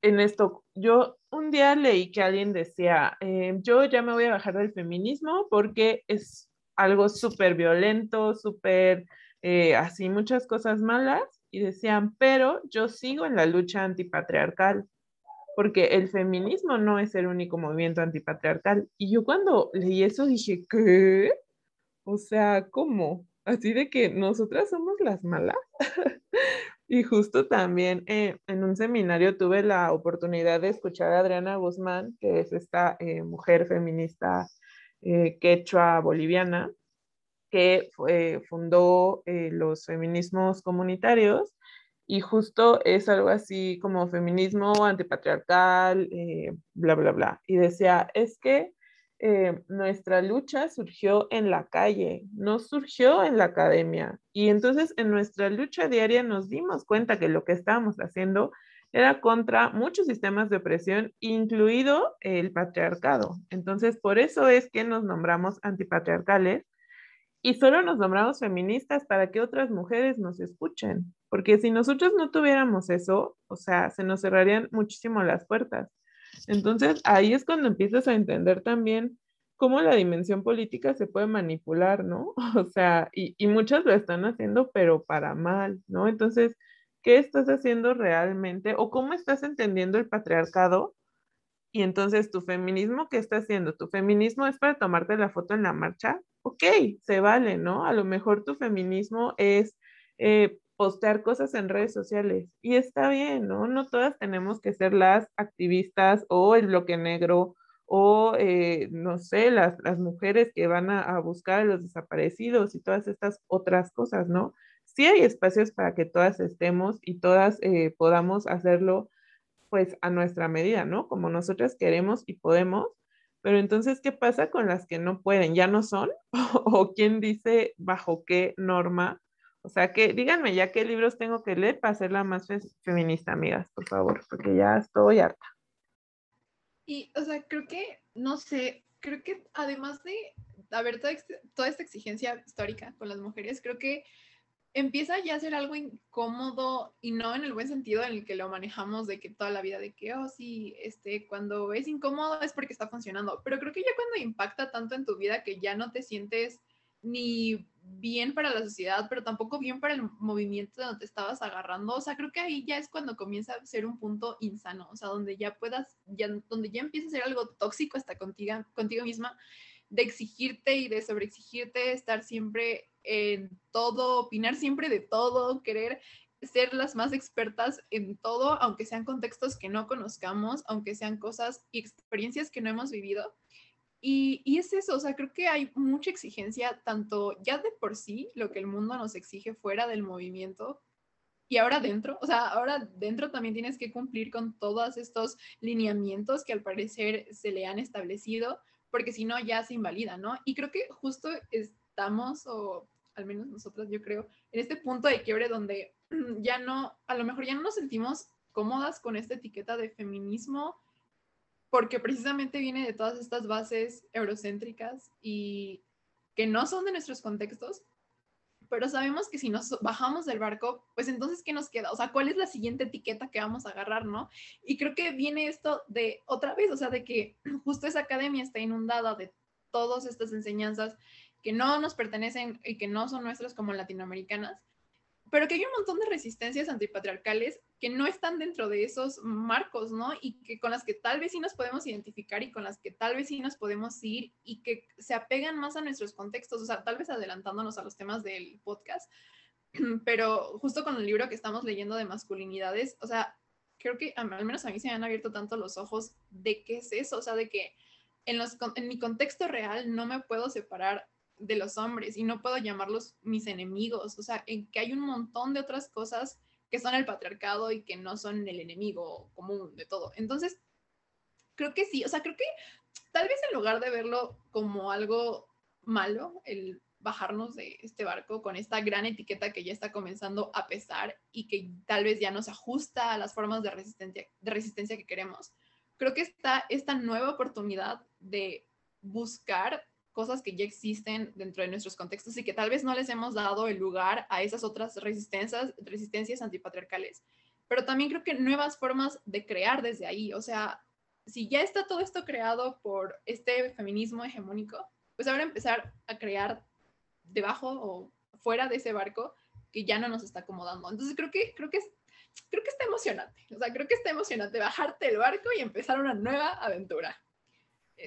en esto. Yo un día leí que alguien decía, eh, yo ya me voy a bajar del feminismo porque es algo súper violento, súper eh, así, muchas cosas malas. Y decían, pero yo sigo en la lucha antipatriarcal porque el feminismo no es el único movimiento antipatriarcal. Y yo cuando leí eso dije, ¿qué? O sea, ¿cómo? Así de que nosotras somos las malas. y justo también eh, en un seminario tuve la oportunidad de escuchar a Adriana Guzmán, que es esta eh, mujer feminista eh, quechua boliviana, que fundó los feminismos comunitarios y justo es algo así como feminismo antipatriarcal, bla, bla, bla. Y decía, es que eh, nuestra lucha surgió en la calle, no surgió en la academia. Y entonces en nuestra lucha diaria nos dimos cuenta que lo que estábamos haciendo era contra muchos sistemas de opresión, incluido el patriarcado. Entonces, por eso es que nos nombramos antipatriarcales y solo nos nombramos feministas para que otras mujeres nos escuchen, porque si nosotros no tuviéramos eso, o sea, se nos cerrarían muchísimo las puertas. Entonces, ahí es cuando empiezas a entender también cómo la dimensión política se puede manipular, ¿no? O sea, y, y muchas lo están haciendo, pero para mal, ¿no? Entonces, ¿qué estás haciendo realmente? ¿O cómo estás entendiendo el patriarcado? Y entonces, ¿tu feminismo qué está haciendo? ¿Tu feminismo es para tomarte la foto en la marcha? Ok, se vale, ¿no? A lo mejor tu feminismo es eh, postear cosas en redes sociales. Y está bien, ¿no? No todas tenemos que ser las activistas o el bloque negro o, eh, no sé, las, las, mujeres que van a, buscar a los desaparecidos y todas estas otras cosas, ¿no? Sí hay espacios para que todas estemos y todas eh, podamos hacerlo pues a nuestra medida, ¿no? Como nosotras queremos y podemos, pero entonces, ¿qué pasa con las que no pueden? ¿Ya no son? ¿O quién dice bajo qué norma o sea, que díganme ya qué libros tengo que leer para hacerla más feminista, amigas, por favor, porque ya estoy harta. Y, o sea, creo que, no sé, creo que además de haber toda, toda esta exigencia histórica con las mujeres, creo que empieza ya a ser algo incómodo y no en el buen sentido en el que lo manejamos de que toda la vida de que, oh, sí, este, cuando es incómodo es porque está funcionando, pero creo que ya cuando impacta tanto en tu vida que ya no te sientes ni bien para la sociedad, pero tampoco bien para el movimiento donde te estabas agarrando. O sea, creo que ahí ya es cuando comienza a ser un punto insano, o sea, donde ya puedas, ya, donde ya empieza a ser algo tóxico hasta contigo, contigo misma, de exigirte y de sobreexigirte, estar siempre en todo, opinar siempre de todo, querer ser las más expertas en todo, aunque sean contextos que no conozcamos, aunque sean cosas y experiencias que no hemos vivido. Y, es eso, o sea, creo que hay mucha exigencia, tanto ya de por sí, lo que el mundo nos exige fuera del movimiento, y ahora dentro, o sea, ahora dentro también tienes que cumplir con todos estos lineamientos que al parecer se le han establecido, porque si no ya se invalida, ¿no? Y creo que justo estamos, o al menos nosotras yo creo, en este punto de quiebre donde ya no, a lo mejor ya no nos sentimos cómodas con esta etiqueta de feminismo, porque precisamente viene de todas estas bases eurocéntricas y que no son de nuestros contextos, pero sabemos que si nos bajamos del barco, pues entonces, ¿qué nos queda? O sea, ¿cuál es la siguiente etiqueta que vamos a agarrar, no? Y creo que viene esto de otra vez, o sea, de que justo esa academia está inundada de todas estas enseñanzas que no nos pertenecen y que no son nuestras como latinoamericanas, pero que hay un montón de resistencias antipatriarcales que no están dentro de esos marcos, ¿no? Y que con las que tal vez sí nos podemos identificar y con las que tal vez sí nos podemos ir y que se apegan más a nuestros contextos, o sea, tal vez adelantándonos a los temas del podcast, pero justo con el libro que estamos leyendo de masculinidades, o sea, creo que al menos a mí se me han abierto tanto los ojos de qué es eso, o sea, de que en, los, en mi contexto real no me puedo separar de los hombres y no puedo llamarlos mis enemigos, o sea, en que hay un montón de otras cosas que son el patriarcado y que no son el enemigo común de todo. Entonces, creo que sí, o sea, creo que tal vez en lugar de verlo como algo malo, el bajarnos de este barco con esta gran etiqueta que ya está comenzando a pesar y que tal vez ya nos ajusta a las formas de resistencia, de resistencia que queremos. Creo que está esta nueva oportunidad de buscar cosas que ya existen dentro de nuestros contextos y que tal vez no les hemos dado el lugar a esas otras resistencias, resistencias antipatriarcales. Pero también creo que nuevas formas de crear desde ahí. O sea, si ya está todo esto creado por este feminismo hegemónico, pues ahora empezar a crear debajo o fuera de ese barco que ya no nos está acomodando. Entonces creo que, creo que, creo que está emocionante. O sea, creo que está emocionante bajarte el barco y empezar una nueva aventura.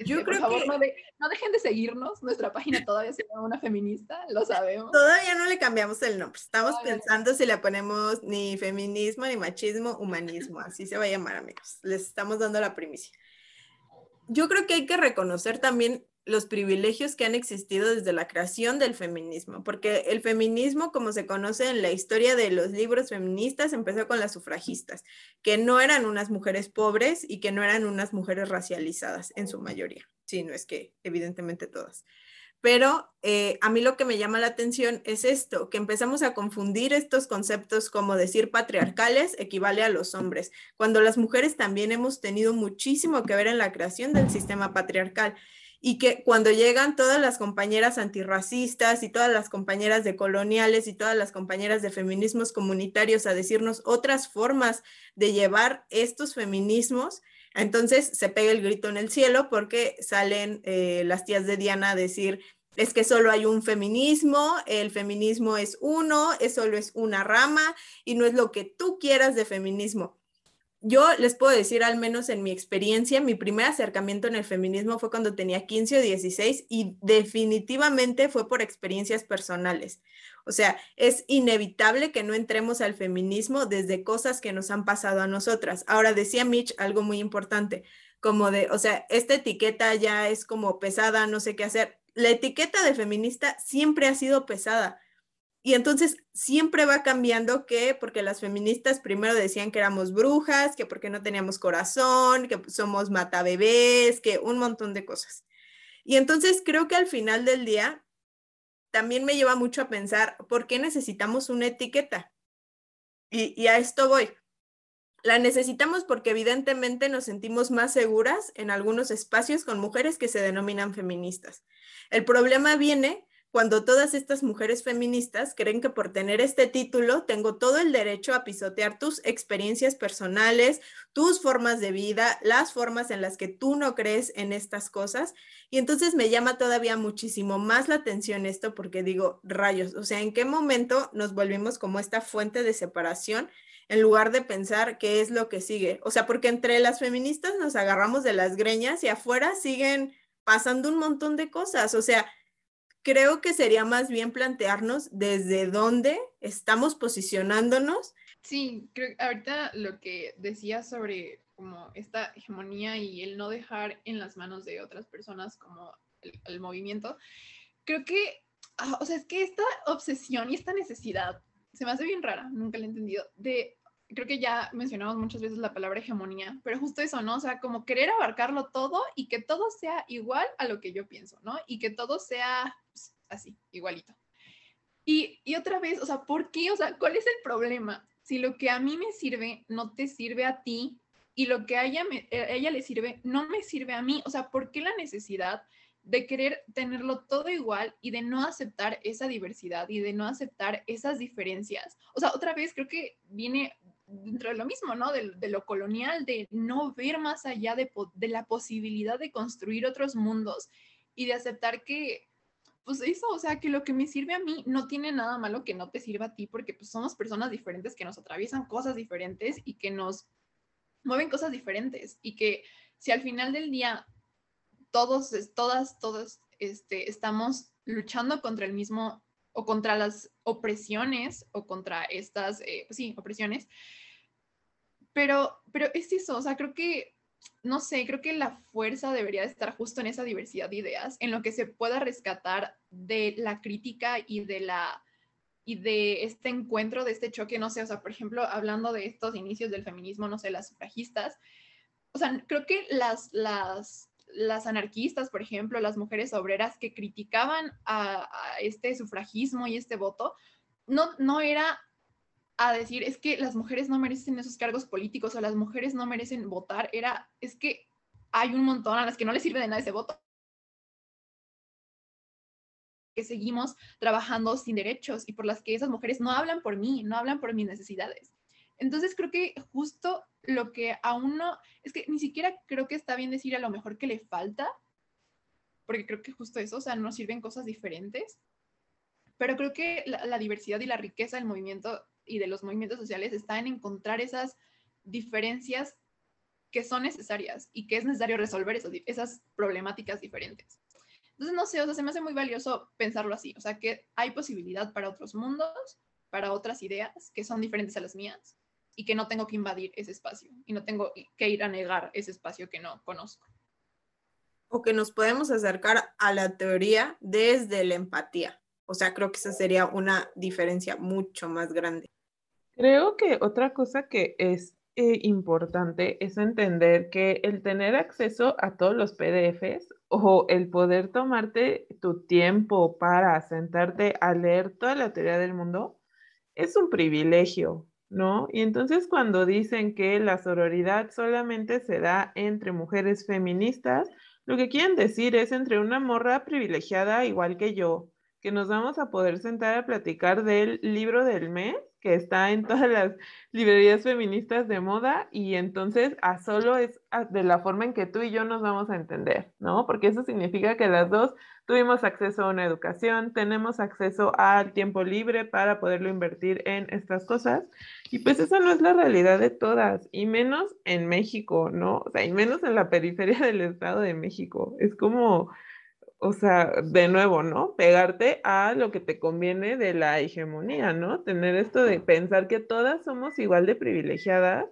Yo este, creo por favor, que... no, dejen de seguirnos. Nuestra página todavía se llama Una Feminista, lo sabemos. Todavía no le cambiamos el nombre. Estamos pensando si le ponemos ni feminismo, ni machismo, humanismo. Así se va a llamar, amigos. Les estamos dando la primicia. Yo creo que hay que reconocer también los privilegios que han existido desde la creación del feminismo, porque el feminismo, como se conoce en la historia de los libros feministas, empezó con las sufragistas, que no eran unas mujeres pobres y que no eran unas mujeres racializadas en su mayoría, si no es que evidentemente todas. Pero eh, a mí lo que me llama la atención es esto, que empezamos a confundir estos conceptos como decir patriarcales equivale a los hombres, cuando las mujeres también hemos tenido muchísimo que ver en la creación del sistema patriarcal y que cuando llegan todas las compañeras antirracistas y todas las compañeras de coloniales y todas las compañeras de feminismos comunitarios a decirnos otras formas de llevar estos feminismos, entonces se pega el grito en el cielo porque salen eh, las tías de Diana a decir, es que solo hay un feminismo, el feminismo es uno, es solo es una rama y no es lo que tú quieras de feminismo yo les puedo decir, al menos en mi experiencia, mi primer acercamiento en el feminismo fue cuando tenía 15 o 16 y definitivamente fue por experiencias personales. O sea, es inevitable que no entremos al feminismo desde cosas que nos han pasado a nosotras. Ahora decía Mitch algo muy importante, como de, o sea, esta etiqueta ya es como pesada, no sé qué hacer. La etiqueta de feminista siempre ha sido pesada y entonces siempre va cambiando que, porque las feministas primero decían que éramos brujas, que porque no teníamos corazón, que somos matabebés, que un montón de cosas. Y entonces creo que al final del día también me lleva mucho a pensar, ¿por qué necesitamos una etiqueta? Y, y a esto voy. La necesitamos porque evidentemente nos sentimos más seguras en algunos espacios con mujeres que se denominan feministas. El problema viene cuando todas estas mujeres feministas creen que por tener este título tengo todo el derecho a pisotear tus experiencias personales, tus formas de vida, las formas en las que tú no crees en estas cosas. Y entonces me llama todavía muchísimo más la atención esto porque digo, rayos, o sea, ¿en qué momento nos volvimos como esta fuente de separación? en lugar de pensar qué es lo que sigue. O sea, porque entre las feministas nos agarramos de las greñas y afuera siguen pasando un montón de cosas. O sea, creo que sería más bien plantearnos desde dónde estamos posicionándonos. Sí, creo que ahorita lo que decía sobre como esta hegemonía y el no dejar en las manos de otras personas como el, movimiento, creo que, ah, o sea, es que esta obsesión y esta necesidad se me hace bien rara, nunca la he entendido, de creo que ya mencionamos muchas veces la palabra hegemonía, pero justo eso, ¿no? O sea, como querer abarcarlo todo y que todo sea igual a lo que yo pienso, ¿no? Y que todo sea pues, así, igualito. Y, y otra vez, o sea, ¿por qué? O sea, ¿cuál es el problema? Si lo que a mí me sirve no te sirve a ti y lo que a ella, me, a ella le sirve no me sirve a mí, o sea, ¿por qué la necesidad de querer tenerlo todo igual y de no aceptar esa diversidad y de no aceptar esas diferencias. O sea, otra vez creo que viene dentro de lo mismo, ¿no? De, lo colonial, de no ver más allá de, la posibilidad de construir otros mundos y de aceptar que, pues eso, o sea, que lo que me sirve a mí no tiene nada malo que no te sirva a ti, porque pues somos personas diferentes que nos atraviesan cosas diferentes y que nos mueven cosas diferentes y que si al final del día todos, todas, todos este, estamos luchando contra el mismo o contra las opresiones o contra estas, eh, pues sí, opresiones. Pero, pero es eso, o sea, creo que, no sé, creo que la fuerza debería estar justo en esa diversidad de ideas, en lo que se pueda rescatar de la crítica y de la y de este encuentro, de este choque, no sé, o sea, por ejemplo, hablando de estos inicios del feminismo, no sé, las sufragistas, o sea, creo que las, las, las anarquistas, por ejemplo, las mujeres obreras que criticaban a, este sufragismo y este voto, no, no era a decir, es que las mujeres no merecen esos cargos políticos o las mujeres no merecen votar, era, es que hay un montón a las que no les sirve de nada ese voto que seguimos trabajando sin derechos y por las que esas mujeres no hablan por mí, no hablan por mis necesidades. Entonces creo que justo lo que a uno, es que ni siquiera creo que está bien decir a lo mejor que le falta, porque creo que justo eso, o sea, nos sirven cosas diferentes, pero creo que la, diversidad y la riqueza del movimiento y de los movimientos sociales está en encontrar esas diferencias que son necesarias y que es necesario resolver esas, esas problemáticas diferentes. Entonces, no sé, o sea, se me hace muy valioso pensarlo así, o sea, que hay posibilidad para otros mundos, para otras ideas que son diferentes a las mías y que no tengo que invadir ese espacio y no tengo que ir a negar ese espacio que no conozco. O que nos podemos acercar a la teoría desde la empatía. O sea, creo que esa sería una diferencia mucho más grande. Creo que otra cosa que es eh, importante es entender que el tener acceso a todos los PDFs o el poder tomarte tu tiempo para sentarte a leer toda la teoría del mundo es un privilegio. ¿No? Y entonces cuando dicen que la sororidad solamente se da entre mujeres feministas, lo que quieren decir es entre una morra privilegiada igual que yo, que nos vamos a poder sentar a platicar del libro del mes está en todas las librerías feministas de moda y entonces a solo es de la forma en que tú y yo nos vamos a entender, ¿no? Porque eso significa que las dos tuvimos acceso a una educación, tenemos acceso al tiempo libre para poderlo invertir en estas cosas y pues esa no es la realidad de todas y menos en México, ¿no? O sea, y menos en la periferia del Estado de México. Es como o sea, de nuevo, ¿no? Pegarte a lo que te conviene de la hegemonía, ¿no? Tener esto de pensar que todas somos igual de privilegiadas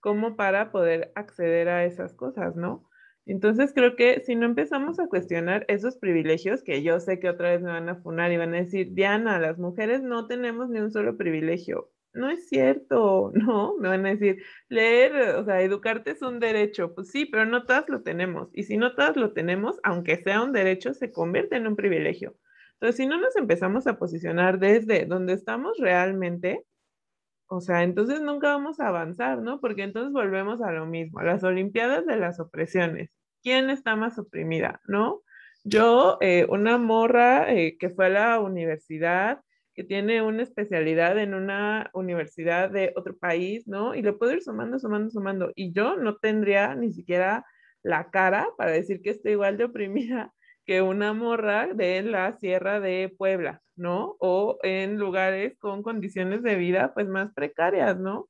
como para poder acceder a esas cosas, ¿no? Entonces creo que si no empezamos a cuestionar esos privilegios, que yo sé que otra vez me van a funar y van a decir, Diana, las mujeres no tenemos ni un solo privilegio no es cierto, ¿no? Me van a decir, leer, o sea, educarte es un derecho. Pues sí, pero no todas lo tenemos. Y si no todas lo tenemos, aunque sea un derecho, se convierte en un privilegio. Entonces, si no nos empezamos a posicionar desde donde estamos realmente, o sea, entonces nunca vamos a avanzar, ¿no? Porque entonces volvemos a lo mismo, a las Olimpiadas de las opresiones. ¿Quién está más oprimida, no? Yo, eh, una morra eh, que fue a la universidad, que tiene una especialidad en una universidad de otro país, ¿no? Y lo puedo ir sumando, sumando, sumando. Y yo no tendría ni siquiera la cara para decir que estoy igual de oprimida que una morra de la Sierra de Puebla, ¿no? O en lugares con condiciones de vida pues más precarias, ¿no?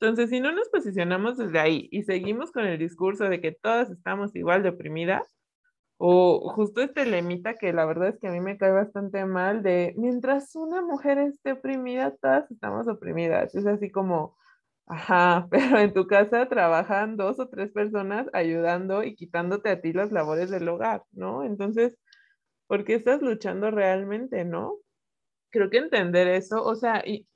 Entonces, si no nos posicionamos desde ahí y seguimos con el discurso de que todas estamos igual de oprimidas, o justo este lemita que la verdad es que a mí me cae bastante mal de mientras una mujer esté oprimida, todas estamos oprimidas. Es así como, ajá, pero en tu casa trabajan dos o tres personas ayudando y quitándote a ti las labores del hogar, ¿no? Entonces, ¿por qué estás luchando realmente, no? Creo que entender eso, o sea, y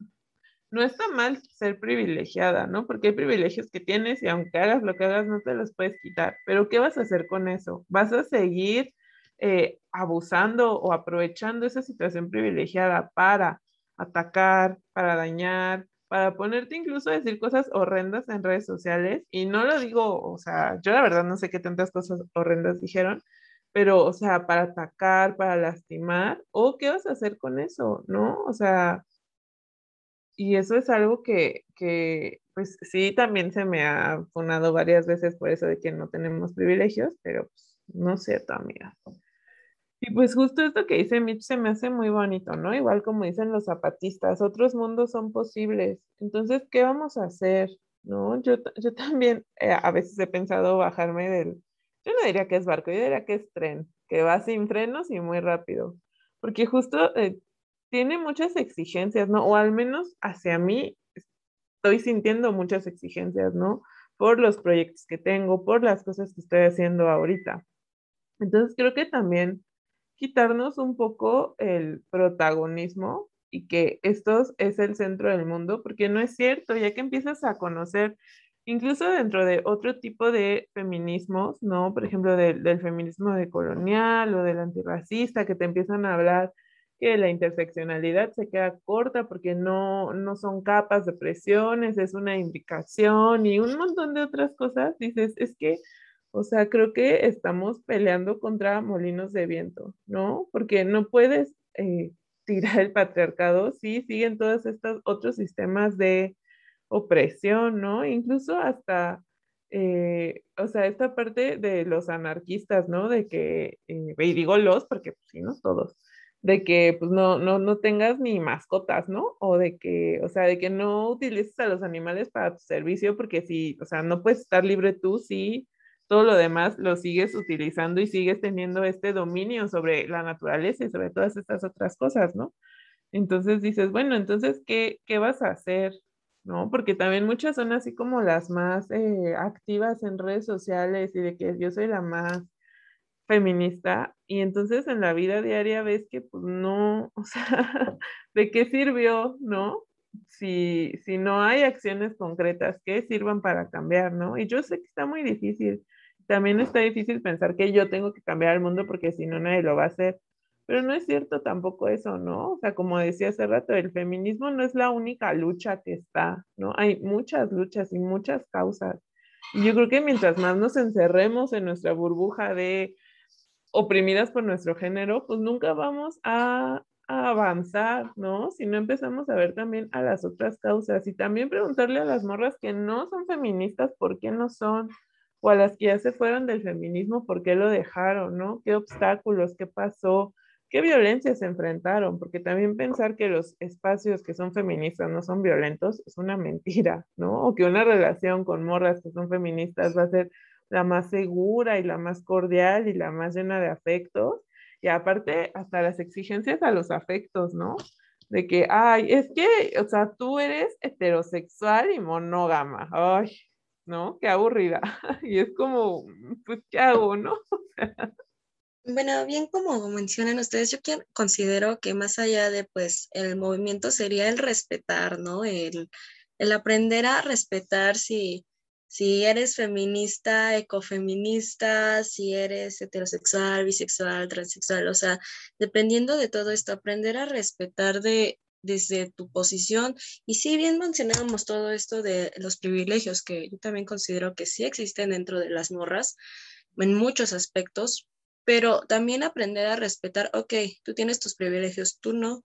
no está mal ser privilegiada, ¿no? Porque hay privilegios que tienes y aunque hagas lo que hagas, no te los puedes quitar. Pero ¿qué vas a hacer con eso? ¿Vas a seguir eh, abusando o aprovechando esa situación privilegiada para atacar, para dañar, para ponerte incluso a decir cosas horrendas en redes sociales? Y no lo digo, o sea, yo la verdad no sé qué tantas cosas horrendas dijeron, pero, o sea, para atacar, para lastimar, o qué vas a hacer con eso, ¿no? O sea, y eso es algo que, que, pues sí, también se me ha funado varias veces por eso de que no tenemos privilegios, pero pues, no tu amiga. Y pues justo esto que dice Mitch se me hace muy bonito, ¿no? Igual como dicen los zapatistas, otros mundos son posibles. Entonces, ¿qué vamos a hacer? ¿No? Yo, yo también eh, a veces he pensado bajarme del, yo no diría que es barco, yo diría que es tren, que va sin frenos y muy rápido. Porque justo eh, tiene muchas exigencias, ¿no? O al menos hacia mí estoy sintiendo muchas exigencias, ¿no? Por los proyectos que tengo, por las cosas que estoy haciendo ahorita. Entonces creo que también quitarnos un poco el protagonismo y que esto es el centro del mundo, porque no es cierto, ya que empiezas a conocer, incluso dentro de otro tipo de feminismos, ¿no? Por ejemplo, del feminismo decolonial o del antirracista, que te empiezan a hablar que la interseccionalidad se queda corta porque no, no son capas de presiones, es una indicación y un montón de otras cosas, dices, es que, o sea, creo que estamos peleando contra molinos de viento, ¿no? Porque no puedes eh, tirar el patriarcado si siguen todos estos otros sistemas de opresión, ¿no? Incluso hasta... Eh, o sea, esta parte de los anarquistas, ¿no? De que, eh, y digo los porque, pues sí, no todos, de que pues no, no, no tengas ni mascotas, ¿no? O de que, o sea, de que no utilices a los animales para tu servicio, porque si, o sea, no puedes estar libre tú si todo lo demás lo sigues utilizando y sigues teniendo este dominio sobre la naturaleza y sobre todas estas otras cosas, ¿no? Entonces dices, bueno, entonces, ¿qué, qué vas a hacer? ¿No? Porque también muchas son así como las más eh, activas en redes sociales y de que yo soy la más feminista y entonces en la vida diaria ves que pues no, o sea, ¿de qué sirvió, no? Si, si no hay acciones concretas que sirvan para cambiar, ¿no? Y yo sé que está muy difícil. También está difícil pensar que yo tengo que cambiar el mundo porque si no nadie lo va a hacer. Pero no es cierto tampoco eso, ¿no? O sea, como decía hace rato, el feminismo no es la única lucha que está, ¿no? Hay muchas luchas y muchas causas. Y yo creo que mientras más nos encerremos en nuestra burbuja de oprimidas por nuestro género, pues nunca vamos a, avanzar, ¿no? Si no empezamos a ver también a las otras causas y también preguntarle a las morras que no son feministas por qué no son, o a las que ya se fueron del feminismo, por qué lo dejaron, ¿no? ¿Qué obstáculos, qué pasó? ¿Qué violencia se enfrentaron? Porque también pensar que los espacios que son feministas no son violentos es una mentira, ¿no? O que una relación con morras que son feministas va a ser la más segura y la más cordial y la más llena de afectos. Y aparte, hasta las exigencias a los afectos, ¿no? De que, ay, es que, o sea, tú eres heterosexual y monógama. Ay, ¿no? Qué aburrida. Y es como, pues, ¿qué hago, no? Bueno, bien como mencionan ustedes, yo considero que más allá de pues el movimiento sería el respetar, ¿no? El, el aprender a respetar si si eres feminista, ecofeminista, si eres heterosexual, bisexual, transexual, o sea, dependiendo de todo esto, aprender a respetar de, desde tu posición. Y si bien mencionábamos todo esto de los privilegios, que yo también considero que sí existen dentro de las morras, en muchos aspectos, pero también aprender a respetar, ok, tú tienes tus privilegios, tú no,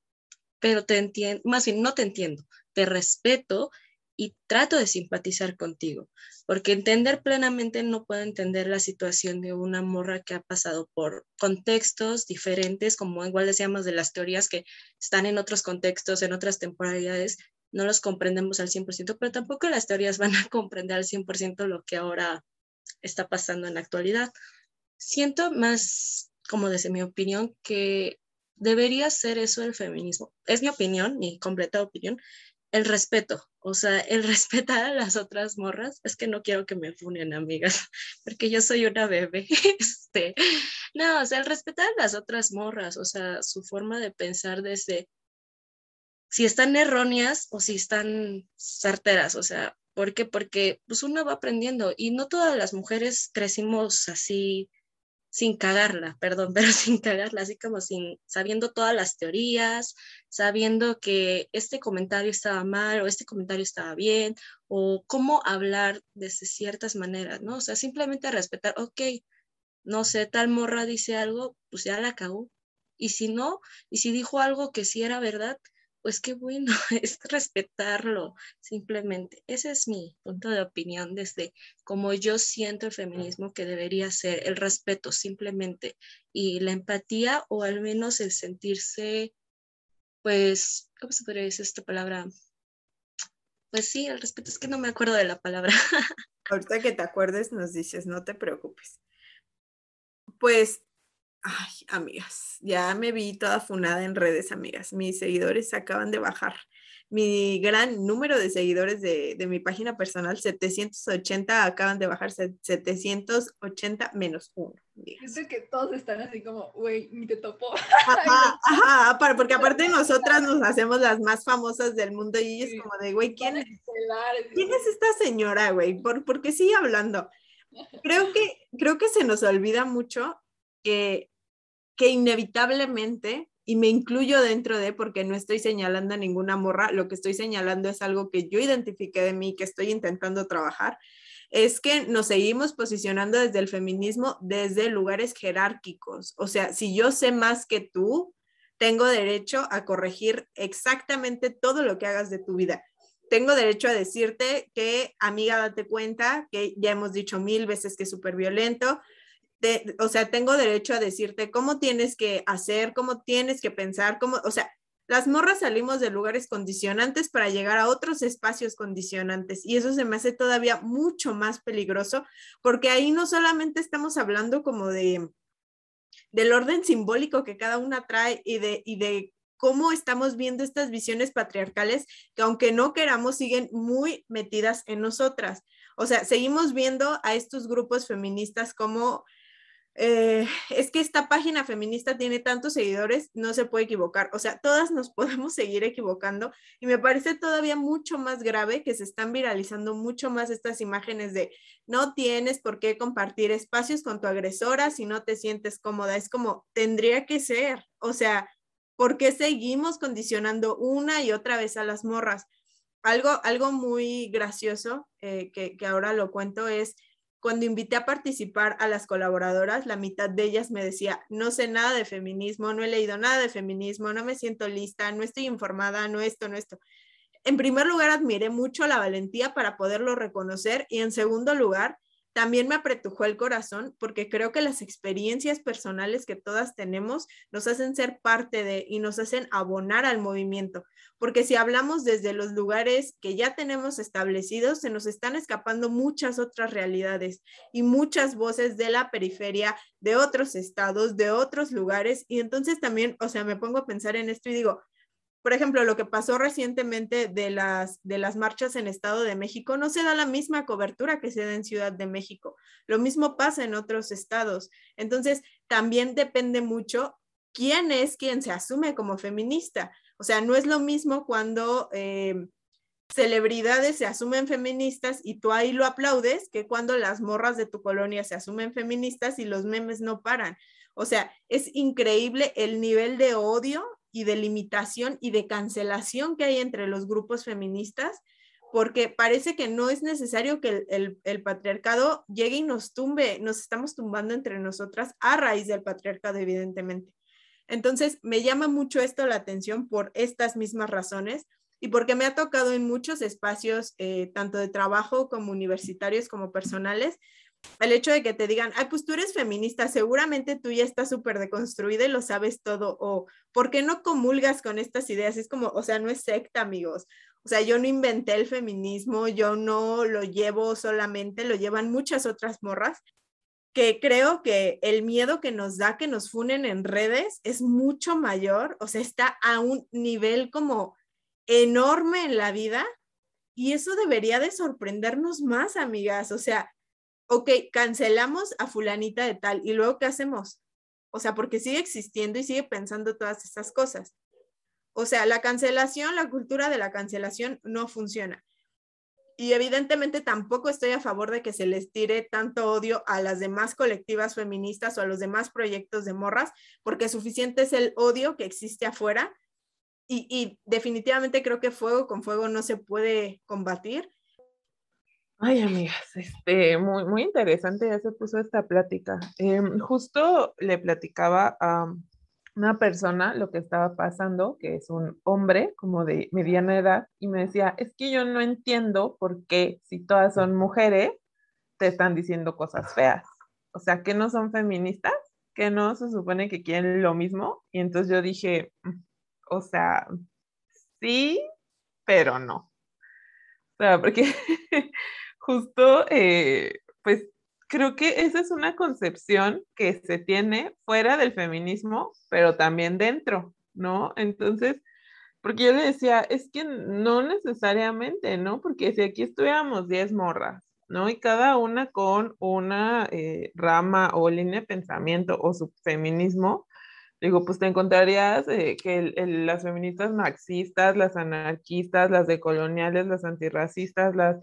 pero te entiendo, más bien no te entiendo, te respeto y trato de simpatizar contigo, porque entender plenamente no puedo entender la situación de una morra que ha pasado por contextos diferentes, como igual decíamos de las teorías que están en otros contextos, en otras temporalidades, no los comprendemos al 100%, pero tampoco las teorías van a comprender al 100% lo que ahora está pasando en la actualidad. Siento más, como desde mi opinión, que debería ser eso el feminismo. Es mi opinión, mi completa opinión, el respeto, o sea, el respetar a las otras morras, es que no quiero que me funen, amigas, porque yo soy una bebé, este, no, o sea, el respetar a las otras morras, o sea, su forma de pensar desde, si están erróneas o si están certeras, o sea, ¿por qué? Porque pues uno va aprendiendo y no todas las mujeres crecimos así sin cagarla, perdón, pero sin cagarla, así como sin sabiendo todas las teorías, sabiendo que este comentario estaba mal o este comentario estaba bien, o cómo hablar de ciertas maneras, ¿no? O sea, simplemente respetar, ok, no sé, tal morra dice algo, pues ya la cagó. Y si no, y si dijo algo que sí era verdad, pues qué bueno, es respetarlo, simplemente. Ese es mi punto de opinión desde como yo siento el feminismo que debería ser el respeto simplemente y la empatía o al menos el sentirse, pues, ¿cómo se podría decir esta palabra? Pues sí, el respeto, es que no me acuerdo de la palabra. Ahorita que te acuerdes nos dices, no te preocupes. Pues Ay, amigas, ya me vi toda funada en redes, amigas. Mis seguidores acaban de bajar. Mi gran número de seguidores de, mi página personal, 780, acaban de bajar 780 menos uno. Siento que todos están así como, güey, ni te topo. Ajá, ajá, porque aparte nosotras nos hacemos las más famosas del mundo y es como de, güey, ¿quién? ¿Quién es esta señora, güey? ¿Por, ¿Por qué sigue hablando? Creo que, creo que se nos olvida mucho que que inevitablemente, y me incluyo dentro de, porque no estoy señalando a ninguna morra, lo que estoy señalando es algo que yo identifiqué de mí, que estoy intentando trabajar, es que nos seguimos posicionando desde el feminismo desde lugares jerárquicos. O sea, si yo sé más que tú, tengo derecho a corregir exactamente todo lo que hagas de tu vida. Tengo derecho a decirte que, amiga, date cuenta que ya hemos dicho mil veces que es súper violento, o sea, tengo derecho a decirte cómo tienes que hacer, cómo tienes que pensar, cómo, o sea, las morras salimos de lugares condicionantes para llegar a otros espacios condicionantes y eso se me hace todavía mucho más peligroso porque ahí no solamente estamos hablando como de del orden simbólico que cada una trae y de, y de cómo estamos viendo estas visiones patriarcales que aunque no queramos siguen muy metidas en nosotras. O sea, seguimos viendo a estos grupos feministas como eh, es que esta página feminista tiene tantos seguidores, no se puede equivocar. O sea, todas nos podemos seguir equivocando y me parece todavía mucho más grave que se están viralizando mucho más estas imágenes de no tienes por qué compartir espacios con tu agresora si no te sientes cómoda. Es como tendría que ser. O sea, ¿por qué seguimos condicionando una y otra vez a las morras? Algo, algo muy gracioso eh, que, que ahora lo cuento es cuando invité a participar a las colaboradoras, la mitad de ellas me decía, no sé nada de feminismo, no he leído nada de feminismo, no me siento lista, no estoy informada, no esto, no esto. En primer lugar, admiré mucho la valentía para poderlo reconocer y en segundo lugar, también me apretujó el corazón porque creo que las experiencias personales que todas tenemos nos hacen ser parte de y nos hacen abonar al movimiento. Porque si hablamos desde los lugares que ya tenemos establecidos, se nos están escapando muchas otras realidades y muchas voces de la periferia, de otros estados, de otros lugares. Y entonces también, o sea, me pongo a pensar en esto y digo, por ejemplo, lo que pasó recientemente de las, de las marchas en Estado de México, no se da la misma cobertura que se da en Ciudad de México. Lo mismo pasa en otros estados. Entonces, también depende mucho quién es quien se asume como feminista. O sea, no es lo mismo cuando eh, celebridades se asumen feministas y tú ahí lo aplaudes que cuando las morras de tu colonia se asumen feministas y los memes no paran. O sea, es increíble el nivel de odio y de limitación y de cancelación que hay entre los grupos feministas, porque parece que no es necesario que el, patriarcado llegue y nos tumbe, nos estamos tumbando entre nosotras a raíz del patriarcado, evidentemente. Entonces, me llama mucho esto la atención por estas mismas razones y porque me ha tocado en muchos espacios, eh, tanto de trabajo como universitarios como personales, el hecho de que te digan, ay, pues tú eres feminista, seguramente tú ya estás súper deconstruida y lo sabes todo, o ¿por qué no comulgas con estas ideas? Es como, o sea, no es secta, amigos. O sea, yo no inventé el feminismo, yo no lo llevo solamente, lo llevan muchas otras morras, que creo que el miedo que nos da que nos funen en redes es mucho mayor, o sea, está a un nivel como enorme en la vida y eso debería de sorprendernos más, amigas. O sea, ok, cancelamos a fulanita de tal y luego ¿qué hacemos? O sea, porque sigue existiendo y sigue pensando todas estas cosas. O sea, la cancelación, la cultura de la cancelación no funciona. Y evidentemente tampoco estoy a favor de que se les tire tanto odio a las demás colectivas feministas o a los demás proyectos de morras, porque suficiente es el odio que existe afuera. Y, y definitivamente creo que fuego con fuego no se puede combatir. Ay, amigas, este, muy, muy interesante ya se puso esta plática. Em, justo le platicaba a una persona lo que estaba pasando, que es un hombre como de mediana edad, y me decía, es que yo no entiendo por qué si todas son mujeres, te están diciendo cosas feas. O sea, que no son feministas, que no se supone que quieren lo mismo. Y entonces yo dije, mm, o sea, sí, pero no. O sea, porque justo, eh, pues creo que esa es una concepción que se tiene fuera del feminismo, pero también dentro, ¿no? Entonces, porque yo le decía, es que no necesariamente, ¿no? Porque si aquí estuviéramos 10 morras, ¿no? Y cada una con una eh, rama o línea de pensamiento o su feminismo, digo, pues te encontrarías eh, que las feministas marxistas, las anarquistas, las decoloniales, las antirracistas, las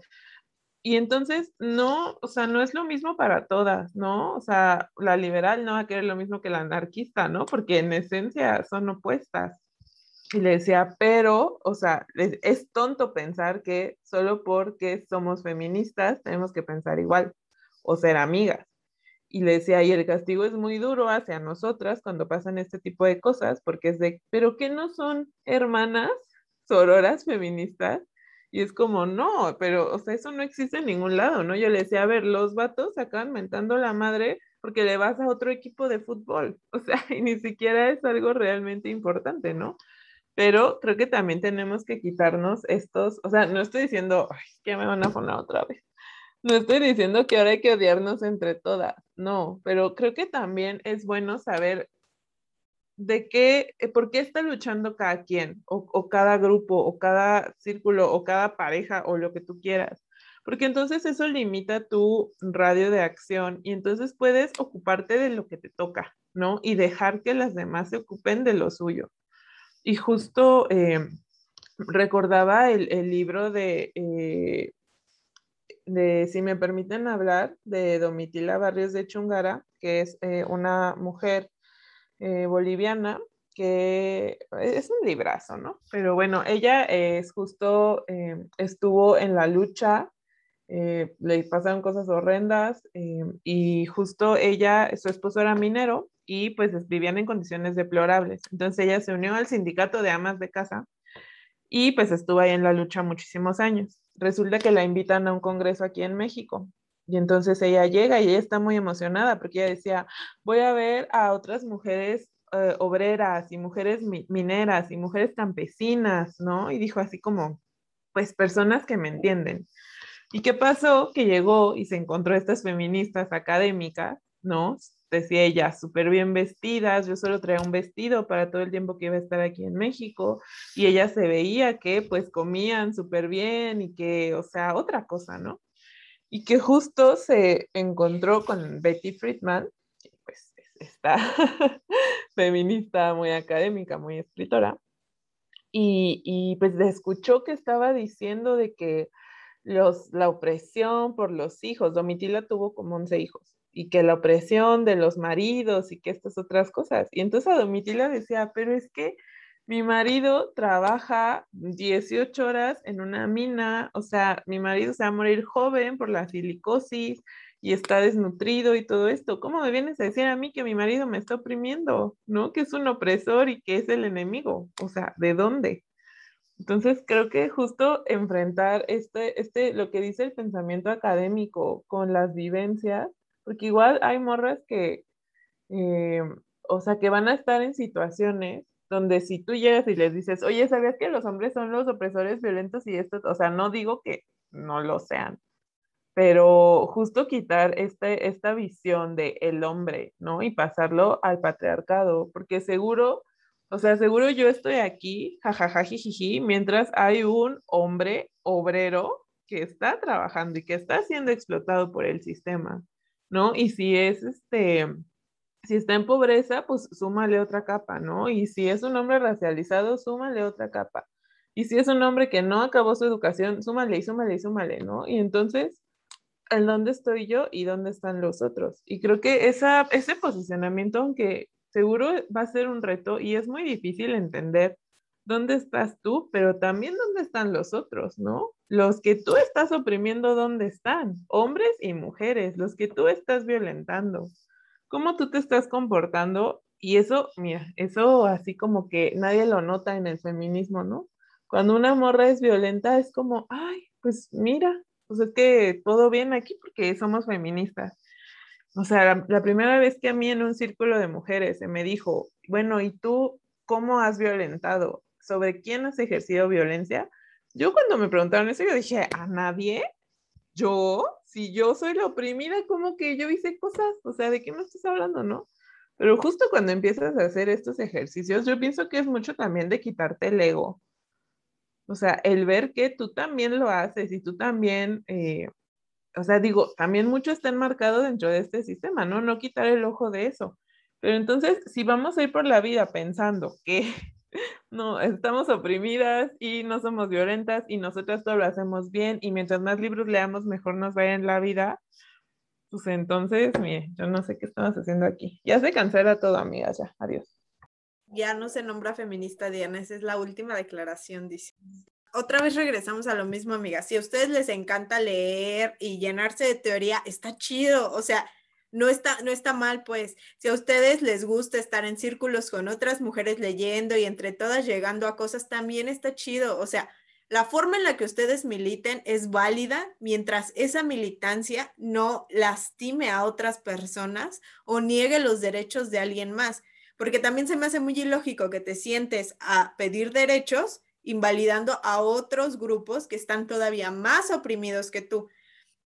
y entonces, no, o sea, no es lo mismo para todas, ¿no? O sea, la liberal no va a querer lo mismo que la anarquista, ¿no? Porque en esencia son opuestas. Y le decía, pero, o sea, es tonto pensar que solo porque somos feministas tenemos que pensar igual o ser amigas. Y le decía, y el castigo es muy duro hacia nosotras cuando pasan este tipo de cosas, porque es de, pero ¿qué no son hermanas sororas feministas? Y es como, no, pero, o sea, eso no existe en ningún lado, ¿no? Yo le decía, a ver, los vatos acaban mentando la madre porque le vas a otro equipo de fútbol, o sea, y ni siquiera es algo realmente importante, ¿no? Pero creo que también tenemos que quitarnos estos, o sea, no estoy diciendo, que me van a poner otra vez. No estoy diciendo que ahora hay que odiarnos entre todas, no, pero creo que también es bueno saber de qué, eh, por qué está luchando cada quien, o, cada grupo, o cada círculo, o cada pareja, o lo que tú quieras. Porque entonces eso limita tu radio de acción y entonces puedes ocuparte de lo que te toca, ¿no? Y dejar que las demás se ocupen de lo suyo. Y justo eh, recordaba el, libro de, eh, de, si me permiten hablar, de Domitila Barrios de Chungara, que es una mujer eh, boliviana, que es un librazo, ¿no? Pero bueno, ella es justo, eh, estuvo en la lucha, eh, le pasaron cosas horrendas y justo ella, su esposo era minero y pues vivían en condiciones deplorables. Entonces ella se unió al sindicato de amas de casa y pues estuvo ahí en la lucha muchísimos años. Resulta que la invitan a un congreso aquí en México y entonces ella llega y ella está muy emocionada porque ella decía, voy a ver a otras mujeres eh, obreras y mujeres mineras y mujeres campesinas, ¿no? Y dijo así como, pues personas que me entienden. ¿Y qué pasó? Que llegó y se encontró estas feministas académicas, ¿no? Decía ella, súper bien vestidas, yo solo traía un vestido para todo el tiempo que iba a estar aquí en México y ella se veía que pues comían súper bien y que, o sea, otra cosa, ¿no? Y que justo se encontró con Betty Friedman, pues esta feminista muy académica, muy escritora, y, y, pues escuchó que estaba diciendo de que los, la opresión por los hijos, Domitila tuvo como 11 hijos, y que la opresión de los maridos y que estas otras cosas. Y entonces a Domitila decía, pero es que mi marido trabaja 18 horas en una mina, o sea, mi marido se va a morir joven por la silicosis y está desnutrido y todo esto. ¿Cómo me vienes a decir a mí que mi marido me está oprimiendo, no? Que es un opresor y que es el enemigo. O sea, ¿de dónde? Entonces creo que justo enfrentar este, este, lo que dice el pensamiento académico con las vivencias, porque igual hay morras que, eh, o sea, que van a estar en situaciones donde si tú llegas y les dices, oye, ¿sabías que los hombres son los opresores violentos y esto? O sea, no digo que no lo sean, pero justo quitar este, esta visión de el hombre, ¿no? Y pasarlo al patriarcado, porque seguro, o sea, seguro yo estoy aquí, jajajajijiji, mientras hay un hombre obrero que está trabajando y que está siendo explotado por el sistema, ¿no? Y si es este si está en pobreza, pues súmale otra capa, ¿no? Y si es un hombre racializado, súmale otra capa. Y si es un hombre que no acabó su educación, súmale y súmale y súmale, ¿no? Y entonces, ¿en dónde estoy yo y dónde están los otros? Y creo que ese posicionamiento, aunque seguro va a ser un reto y es muy difícil entender dónde estás tú, pero también dónde están los otros, ¿no? Los que tú estás oprimiendo, ¿dónde están? Hombres y mujeres, los que tú estás violentando cómo tú te estás comportando y eso, mira, eso así como que nadie lo nota en el feminismo, ¿no? Cuando una morra es violenta es como, ay, pues mira, pues es que todo bien aquí porque somos feministas. O sea, la, primera vez que a mí en un círculo de mujeres se me dijo, bueno, ¿y tú cómo has violentado? ¿Sobre quién has ejercido violencia? Yo cuando me preguntaron eso, yo dije, ¿a nadie? ¿Yo? Si yo soy la oprimida, como que yo hice cosas, o sea, ¿de qué me estás hablando, no? Pero justo cuando empiezas a hacer estos ejercicios, yo pienso que es mucho también de quitarte el ego. O sea, el ver que tú también lo haces y tú también, eh, o sea, digo, también mucho está enmarcado dentro de este sistema, ¿no? No quitar el ojo de eso. Pero entonces, si vamos a ir por la vida pensando que no, estamos oprimidas y no somos violentas y nosotras todo lo hacemos bien y mientras más libros leamos mejor nos vaya en la vida. Pues entonces, mire, yo no sé qué estamos haciendo aquí. Ya se cancela todo, amigas, ya, adiós. Ya no se nombra feminista, Diana, esa es la última declaración, dice. Otra vez regresamos a lo mismo, amigas. Si a ustedes les encanta leer y llenarse de teoría, está chido. O sea, no está, no está mal, pues, si a ustedes les gusta estar en círculos con otras mujeres leyendo y entre todas llegando a cosas, también está chido. O sea, la forma en la que ustedes militen es válida mientras esa militancia no lastime a otras personas o niegue los derechos de alguien más. Porque también se me hace muy ilógico que te sientes a pedir derechos invalidando a otros grupos que están todavía más oprimidos que tú.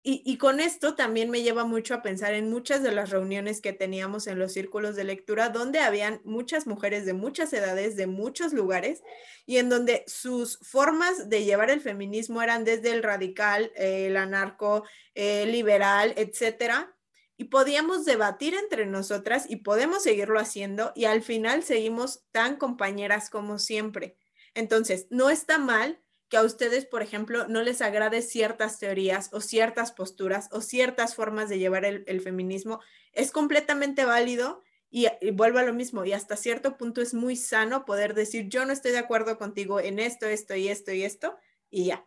Y, con esto también me lleva mucho a pensar en muchas de las reuniones que teníamos en los círculos de lectura, donde habían muchas mujeres de muchas edades, de muchos lugares, y en donde sus formas de llevar el feminismo eran desde el radical, el anarco, el liberal, etcétera. Y podíamos debatir entre nosotras y podemos seguirlo haciendo, y al final seguimos tan compañeras como siempre. Entonces, no está mal que a ustedes, por ejemplo, no les agrade ciertas teorías o ciertas posturas o ciertas formas de llevar el, feminismo, es completamente válido y, vuelvo a lo mismo, y hasta cierto punto es muy sano poder decir, yo no estoy de acuerdo contigo en esto, esto y esto y esto, y ya.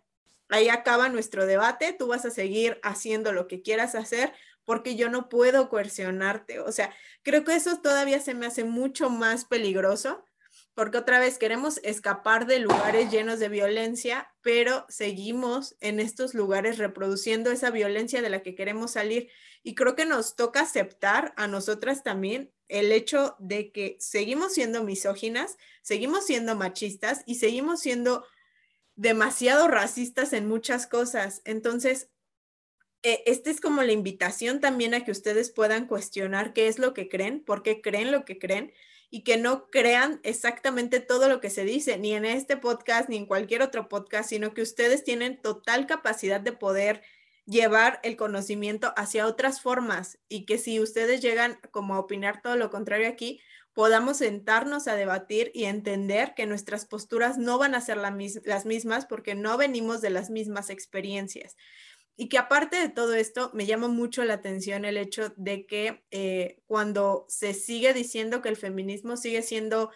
Ahí acaba nuestro debate, tú vas a seguir haciendo lo que quieras hacer porque yo no puedo coercionarte. O sea, creo que eso todavía se me hace mucho más peligroso porque otra vez queremos escapar de lugares llenos de violencia, pero seguimos en estos lugares reproduciendo esa violencia de la que queremos salir. Y creo que nos toca aceptar a nosotras también el hecho de que seguimos siendo misóginas, seguimos siendo machistas y seguimos siendo demasiado racistas en muchas cosas. Entonces, eh, esta es como la invitación también a que ustedes puedan cuestionar qué es lo que creen, por qué creen lo que creen y que no crean exactamente todo lo que se dice, ni en este podcast, ni en cualquier otro podcast, sino que ustedes tienen total capacidad de poder llevar el conocimiento hacia otras formas y que si ustedes llegan como a opinar todo lo contrario aquí, podamos sentarnos a debatir y entender que nuestras posturas no van a ser las mismas porque no venimos de las mismas experiencias. Y que aparte de todo esto, me llama mucho la atención el hecho de que eh, cuando se sigue diciendo que el feminismo sigue siendo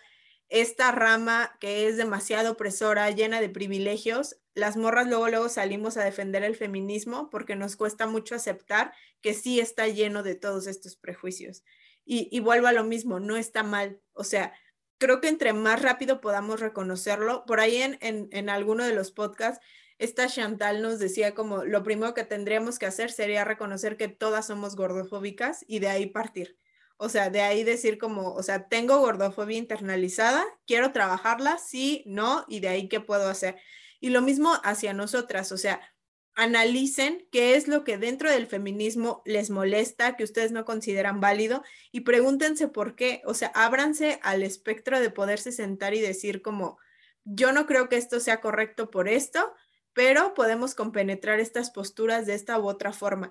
esta rama que es demasiado opresora, llena de privilegios, las morras luego, luego salimos a defender el feminismo porque nos cuesta mucho aceptar que sí está lleno de todos estos prejuicios. Y, vuelvo a lo mismo, no está mal. O sea, creo que entre más rápido podamos reconocerlo, por ahí en, en alguno de los podcasts esta Chantal nos decía como lo primero que tendríamos que hacer sería reconocer que todas somos gordofóbicas y de ahí partir. O sea, de ahí decir como, o sea, tengo gordofobia internalizada, quiero trabajarla, sí, no, y de ahí qué puedo hacer. Y lo mismo hacia nosotras, o sea, analicen qué es lo que dentro del feminismo les molesta, que ustedes no consideran válido y pregúntense por qué, o sea, ábranse al espectro de poderse sentar y decir como, yo no creo que esto sea correcto por esto, pero podemos compenetrar estas posturas de esta u otra forma.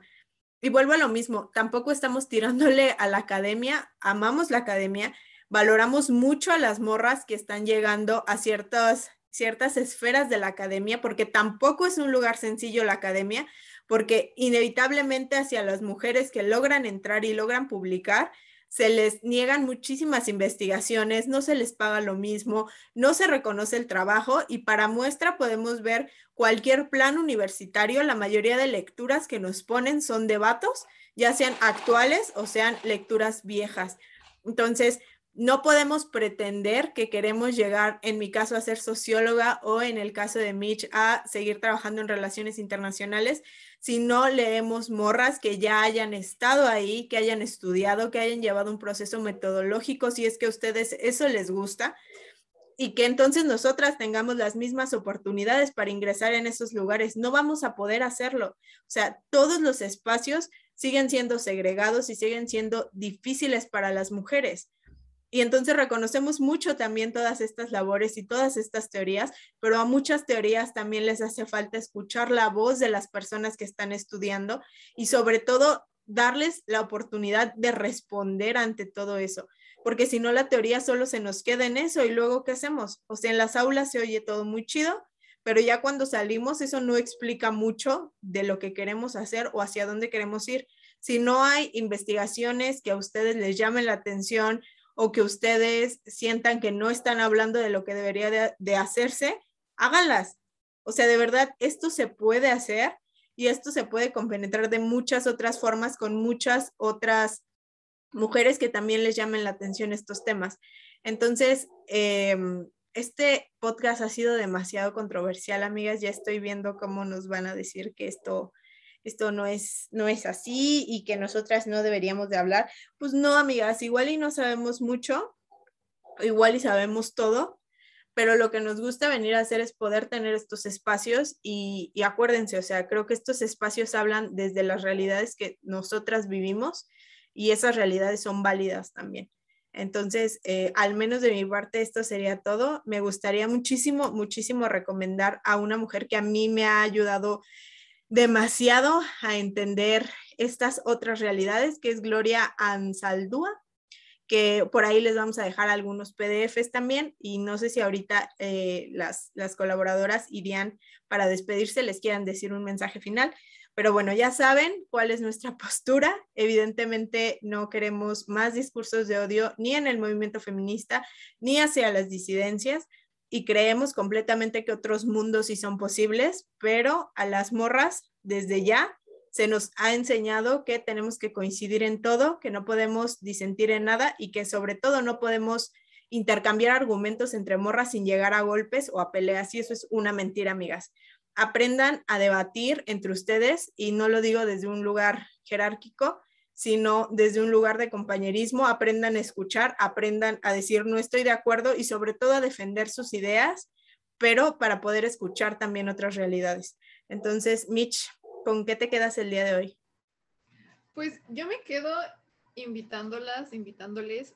y vuelvo a lo mismo, tampoco estamos tirándole a la academia, amamos la academia, valoramos mucho a las morras que están llegando a ciertas, ciertas esferas de la academia, porque tampoco es un lugar sencillo la academia, porque inevitablemente hacia las mujeres que logran entrar y logran publicar, se les niegan muchísimas investigaciones, no se les paga lo mismo, no se reconoce el trabajo y para muestra podemos ver cualquier plan universitario, la mayoría de lecturas que nos ponen son debatos, ya sean actuales o sean lecturas viejas. Entonces, no podemos pretender que queremos llegar, en mi caso, a ser socióloga o en el caso de Mitch, a seguir trabajando en relaciones internacionales si no leemos morras que ya hayan estado ahí, que hayan estudiado, que hayan llevado un proceso metodológico, si es que a ustedes eso les gusta, y que entonces nosotras tengamos las mismas oportunidades para ingresar en esos lugares. No vamos a poder hacerlo. O sea, todos los espacios siguen siendo segregados y siguen siendo difíciles para las mujeres. Y entonces reconocemos mucho también todas estas labores y todas estas teorías, pero a muchas teorías también les hace falta escuchar la voz de las personas que están estudiando y sobre todo darles la oportunidad de responder ante todo eso, porque si no la teoría solo se nos queda en eso y luego ¿qué hacemos? O sea, en las aulas se oye todo muy chido, pero ya cuando salimos eso no explica mucho de lo que queremos hacer o hacia dónde queremos ir. Si no hay investigaciones que a ustedes les llamen la atención o que ustedes sientan que no están hablando de lo que debería de, hacerse, háganlas. O sea, de verdad, esto se puede hacer y esto se puede compenetrar de muchas otras formas con muchas otras mujeres que también les llamen la atención estos temas. Entonces, em, este podcast ha sido demasiado controversial, amigas. Ya estoy viendo cómo nos van a decir que esto esto no es, no es así y que nosotras no deberíamos de hablar. Pues no, amigas, igual y no sabemos mucho, igual y sabemos todo, pero lo que nos gusta venir a hacer es poder tener estos espacios y, acuérdense, o sea, creo que estos espacios hablan desde las realidades que nosotras vivimos y esas realidades son válidas también. Entonces, eh, al menos de mi parte, esto sería todo. Me gustaría muchísimo, muchísimo recomendar a una mujer que a mí me ha ayudado demasiado a entender estas otras realidades, que es Gloria Ansaldúa, que por ahí les vamos a dejar algunos PDFs también y no sé si ahorita eh, las, las colaboradoras irían para despedirse, les quieran decir un mensaje final. Pero bueno, ya saben cuál es nuestra postura. Evidentemente no queremos más discursos de odio ni en el movimiento feminista ni hacia las disidencias y creemos completamente que otros mundos sí son posibles, pero a las morras desde ya se nos ha enseñado que tenemos que coincidir en todo, que no podemos disentir en nada y que sobre todo no podemos intercambiar argumentos entre morras sin llegar a golpes o a peleas y eso es una mentira, amigas. Aprendan a debatir entre ustedes y no lo digo desde un lugar jerárquico, sino desde un lugar de compañerismo, aprendan a escuchar, aprendan a decir no estoy de acuerdo y sobre todo a defender sus ideas, pero para poder escuchar también otras realidades. Entonces, Mitch, ¿con qué te quedas el día de hoy? Pues yo me quedo invitándolas, invitándoles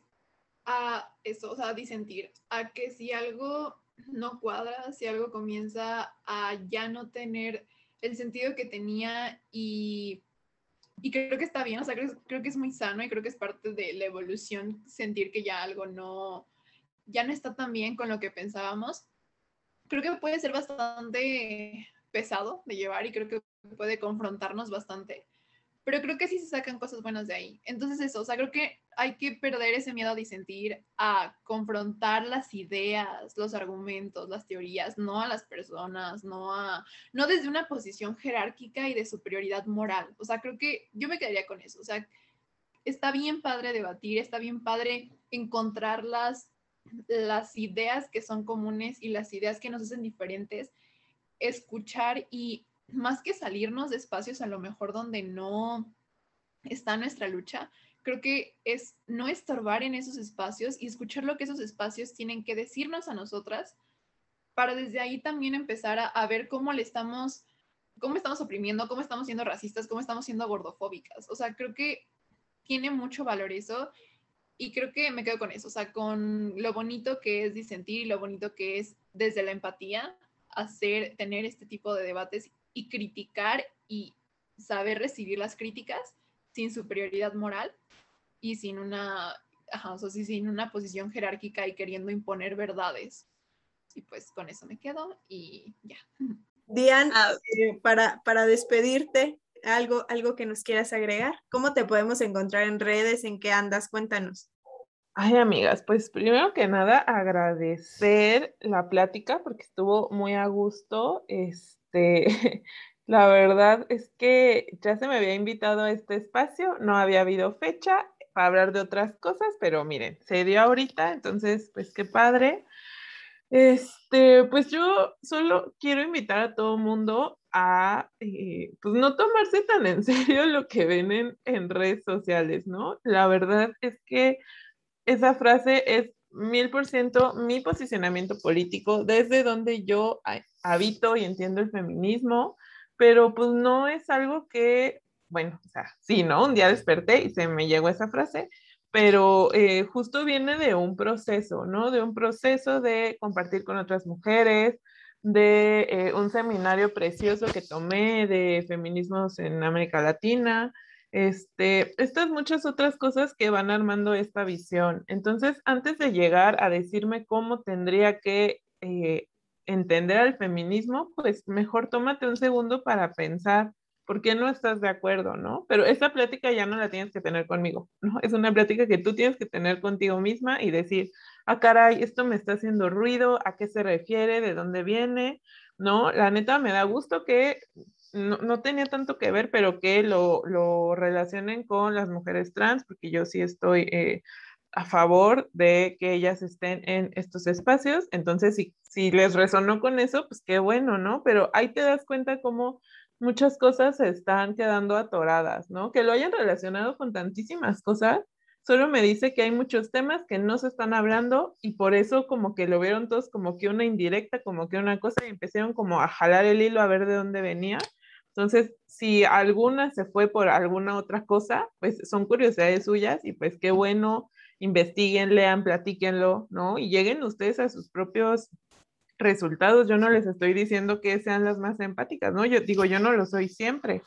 a eso, o sea, a disentir, a que si algo no cuadra, si algo comienza a ya no tener el sentido que tenía y y creo que está bien, o sea, creo, que es muy sano y creo que es parte de la evolución sentir que ya algo no, ya no está tan bien con lo que pensábamos. Creo que puede ser bastante pesado de llevar y creo que puede confrontarnos bastante pero creo que sí se sacan cosas buenas de ahí. Entonces eso, o sea, creo que hay que perder ese miedo a disentir, a confrontar las ideas, los argumentos, las teorías, no a las personas, no a, no desde una posición jerárquica y de superioridad moral. O sea, creo que yo me quedaría con eso. O sea, está bien padre debatir, está bien padre encontrar las, las ideas que son comunes y las ideas que nos hacen diferentes, escuchar y más que salirnos de espacios a lo mejor donde no está nuestra lucha, creo que es no estorbar en esos espacios y escuchar lo que esos espacios tienen que decirnos a nosotras para desde ahí también empezar a, ver cómo le estamos, cómo estamos oprimiendo, cómo estamos siendo racistas, cómo estamos siendo gordofóbicas. O sea, creo que tiene mucho valor eso y creo que me quedo con eso, o sea, con lo bonito que es disentir y lo bonito que es desde la empatía hacer, tener este tipo de debates y criticar y saber recibir las críticas sin superioridad moral y sin una, ajá, o sea, sin una posición jerárquica y queriendo imponer verdades. Y pues con eso me quedo y ya. Diane, ah. eh, para, para despedirte, algo, algo que nos quieras agregar. ¿Cómo te podemos encontrar en redes? ¿En qué andas? Cuéntanos. Ay, amigas, pues primero que nada agradecer la plática porque estuvo muy a gusto. Este, la verdad es que ya se me había invitado a este espacio, no había habido fecha para hablar de otras cosas, pero miren, se dio ahorita, entonces, pues qué padre. Este, pues yo solo quiero invitar a todo mundo a, eh, pues no tomarse tan en serio lo que ven en, en redes sociales, ¿no? La verdad es que esa frase es mil por ciento mi posicionamiento político, desde donde yo habito y entiendo el feminismo, pero pues no es algo que, bueno, o sea, sí, ¿no? Un día desperté y se me llegó esa frase, pero eh, justo viene de un proceso, ¿no? De un proceso de compartir con otras mujeres, de eh, un seminario precioso que tomé de feminismos en América Latina, este, estas muchas otras cosas que van armando esta visión. Entonces, antes de llegar a decirme cómo tendría que eh, entender al feminismo, pues mejor tómate un segundo para pensar por qué no estás de acuerdo, ¿no? Pero esta plática ya no la tienes que tener conmigo, ¿no? Es una plática que tú tienes que tener contigo misma y decir, ah, caray, esto me está haciendo ruido, ¿a qué se refiere? ¿De dónde viene? ¿No? La neta me da gusto que no, tenía tanto que ver, pero que lo, lo, relacionen con las mujeres trans, porque yo sí estoy eh, a favor de que ellas estén en estos espacios. Entonces, si, si les resonó con eso, pues qué bueno, ¿no? Pero ahí te das cuenta cómo muchas cosas se están quedando atoradas, ¿no? Que lo hayan relacionado con tantísimas cosas, solo me dice que hay muchos temas que no se están hablando y por eso como que lo vieron todos como que una indirecta, como que una cosa y empezaron como a jalar el hilo a ver de dónde venía entonces, si alguna se fue por alguna otra cosa, pues son curiosidades suyas y pues qué bueno, investiguen, lean, platíquenlo, ¿no? Y lleguen ustedes a sus propios resultados. Yo no les estoy diciendo que sean las más empáticas, ¿no? Yo digo, yo no lo soy siempre,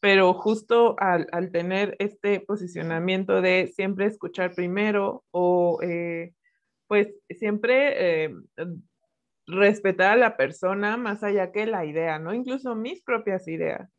pero justo al, tener este posicionamiento de siempre escuchar primero o eh, pues siempre eh, respetar a la persona más allá que la idea, ¿no? Incluso mis propias ideas.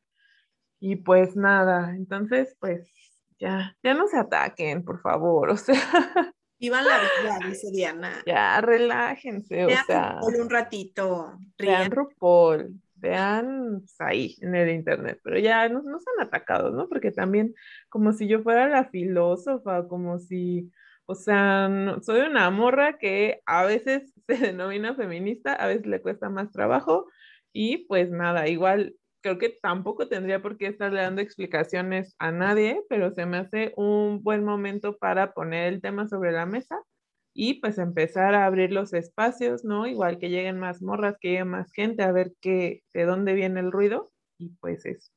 Y pues nada, entonces pues ya, ya no se ataquen, por favor, o sea. Vivan la vida, dice Diana. Ya, relájense, o sea. Por un ratito. Vean RuPaul, vean pues, ahí en el internet, pero ya no, no han atacados, ¿no? Porque también como si yo fuera la filósofa, como si o sea, soy una morra que a veces se denomina feminista, a veces le cuesta más trabajo y pues nada, igual creo que tampoco tendría por qué estarle dando explicaciones a nadie, pero se me hace un buen momento para poner el tema sobre la mesa y pues empezar a abrir los espacios, ¿no? Igual que lleguen más morras, que llegue más gente a ver qué, de dónde viene el ruido y pues eso.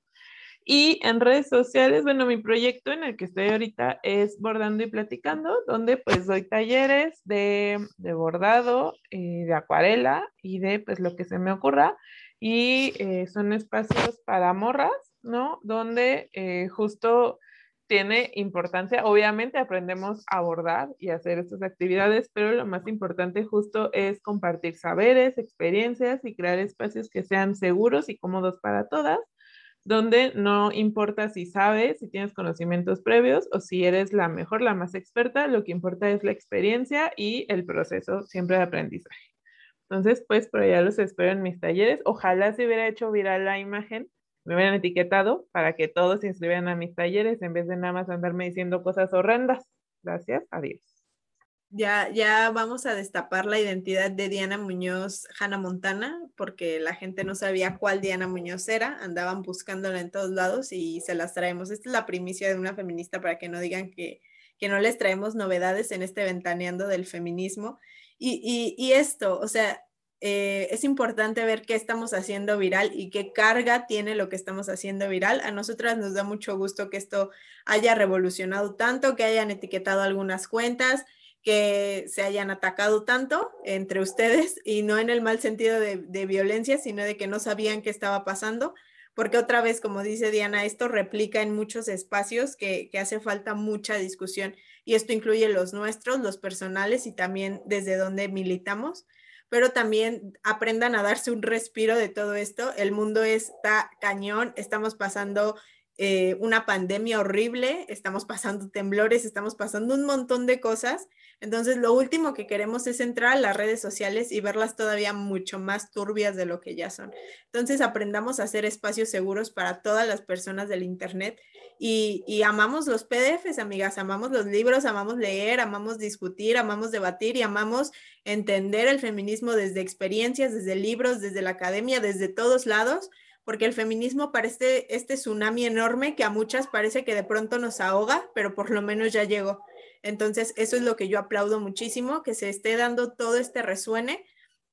Y en redes sociales, bueno, mi proyecto en el que estoy ahorita es Bordando y Platicando, donde pues doy talleres de, bordado, eh, de acuarela y de pues lo que se me ocurra. Y eh, son espacios para morras, ¿no? Donde eh, justo tiene importancia, obviamente aprendemos a bordar y hacer estas actividades, pero lo más importante justo es compartir saberes, experiencias y crear espacios que sean seguros y cómodos para todas donde no importa si sabes, si tienes conocimientos previos o si eres la mejor, la más experta, lo que importa es la experiencia y el proceso siempre de aprendizaje. Entonces, pues por allá los espero en mis talleres. Ojalá se hubiera hecho viral la imagen, me hubieran etiquetado para que todos se inscribieran a mis talleres en vez de nada más andarme diciendo cosas horrendas. Gracias, adiós. Ya, ya vamos a destapar la identidad de Diana Muñoz Hannah Montana, porque la gente no sabía cuál Diana Muñoz era, andaban buscándola en todos lados y se las traemos. Esta es la primicia de una feminista para que no digan que, que no les traemos novedades en este ventaneando del feminismo. Y, y, y esto, o sea, eh, es importante ver qué estamos haciendo viral y qué carga tiene lo que estamos haciendo viral. A nosotras nos da mucho gusto que esto haya revolucionado tanto, que hayan etiquetado algunas cuentas que se hayan atacado tanto entre ustedes y no en el mal sentido de, violencia, sino de que no sabían qué estaba pasando, porque otra vez, como dice Diana, esto replica en muchos espacios que, que hace falta mucha discusión y esto incluye los nuestros, los personales y también desde donde militamos pero también aprendan a darse un respiro de todo esto. El mundo está cañón, estamos pasando eh, una pandemia horrible, estamos pasando temblores, estamos pasando un montón de cosas. Entonces, lo último que queremos es entrar a las redes sociales y verlas todavía mucho más turbias de lo que ya son. Entonces, aprendamos a hacer espacios seguros para todas las personas del Internet y, y amamos los PDFs, amigas, amamos los libros, amamos leer, amamos discutir, amamos debatir y amamos entender el feminismo desde experiencias, desde libros, desde la academia, desde todos lados, porque el feminismo parece este tsunami enorme que a muchas parece que de pronto nos ahoga, pero por lo menos ya llegó. Entonces, eso es lo que yo aplaudo muchísimo, que se esté dando todo este resuene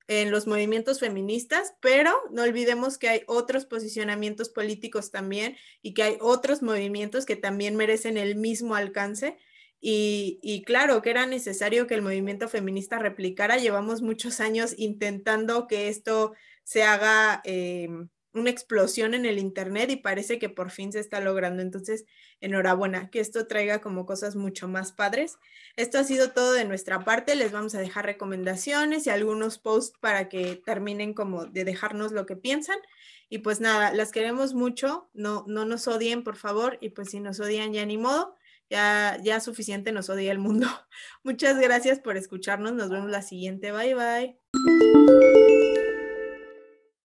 en los movimientos feministas, pero no olvidemos que hay otros posicionamientos políticos también y que hay otros movimientos que también merecen el mismo alcance y, claro que era necesario que el movimiento feminista replicara. Llevamos muchos años intentando que esto se haga eh, una explosión en el Internet y parece que por fin se está logrando. Entonces, enhorabuena, que esto traiga como cosas mucho más padres. Esto ha sido todo de nuestra parte. Les vamos a dejar recomendaciones y algunos posts para que terminen como de dejarnos lo que piensan. Y pues nada, las queremos mucho. No, no nos odien, por favor. Y pues si nos odian, ya ni modo ya, ya suficiente nos odia el mundo. Muchas gracias por escucharnos. Nos vemos la siguiente. Bye bye.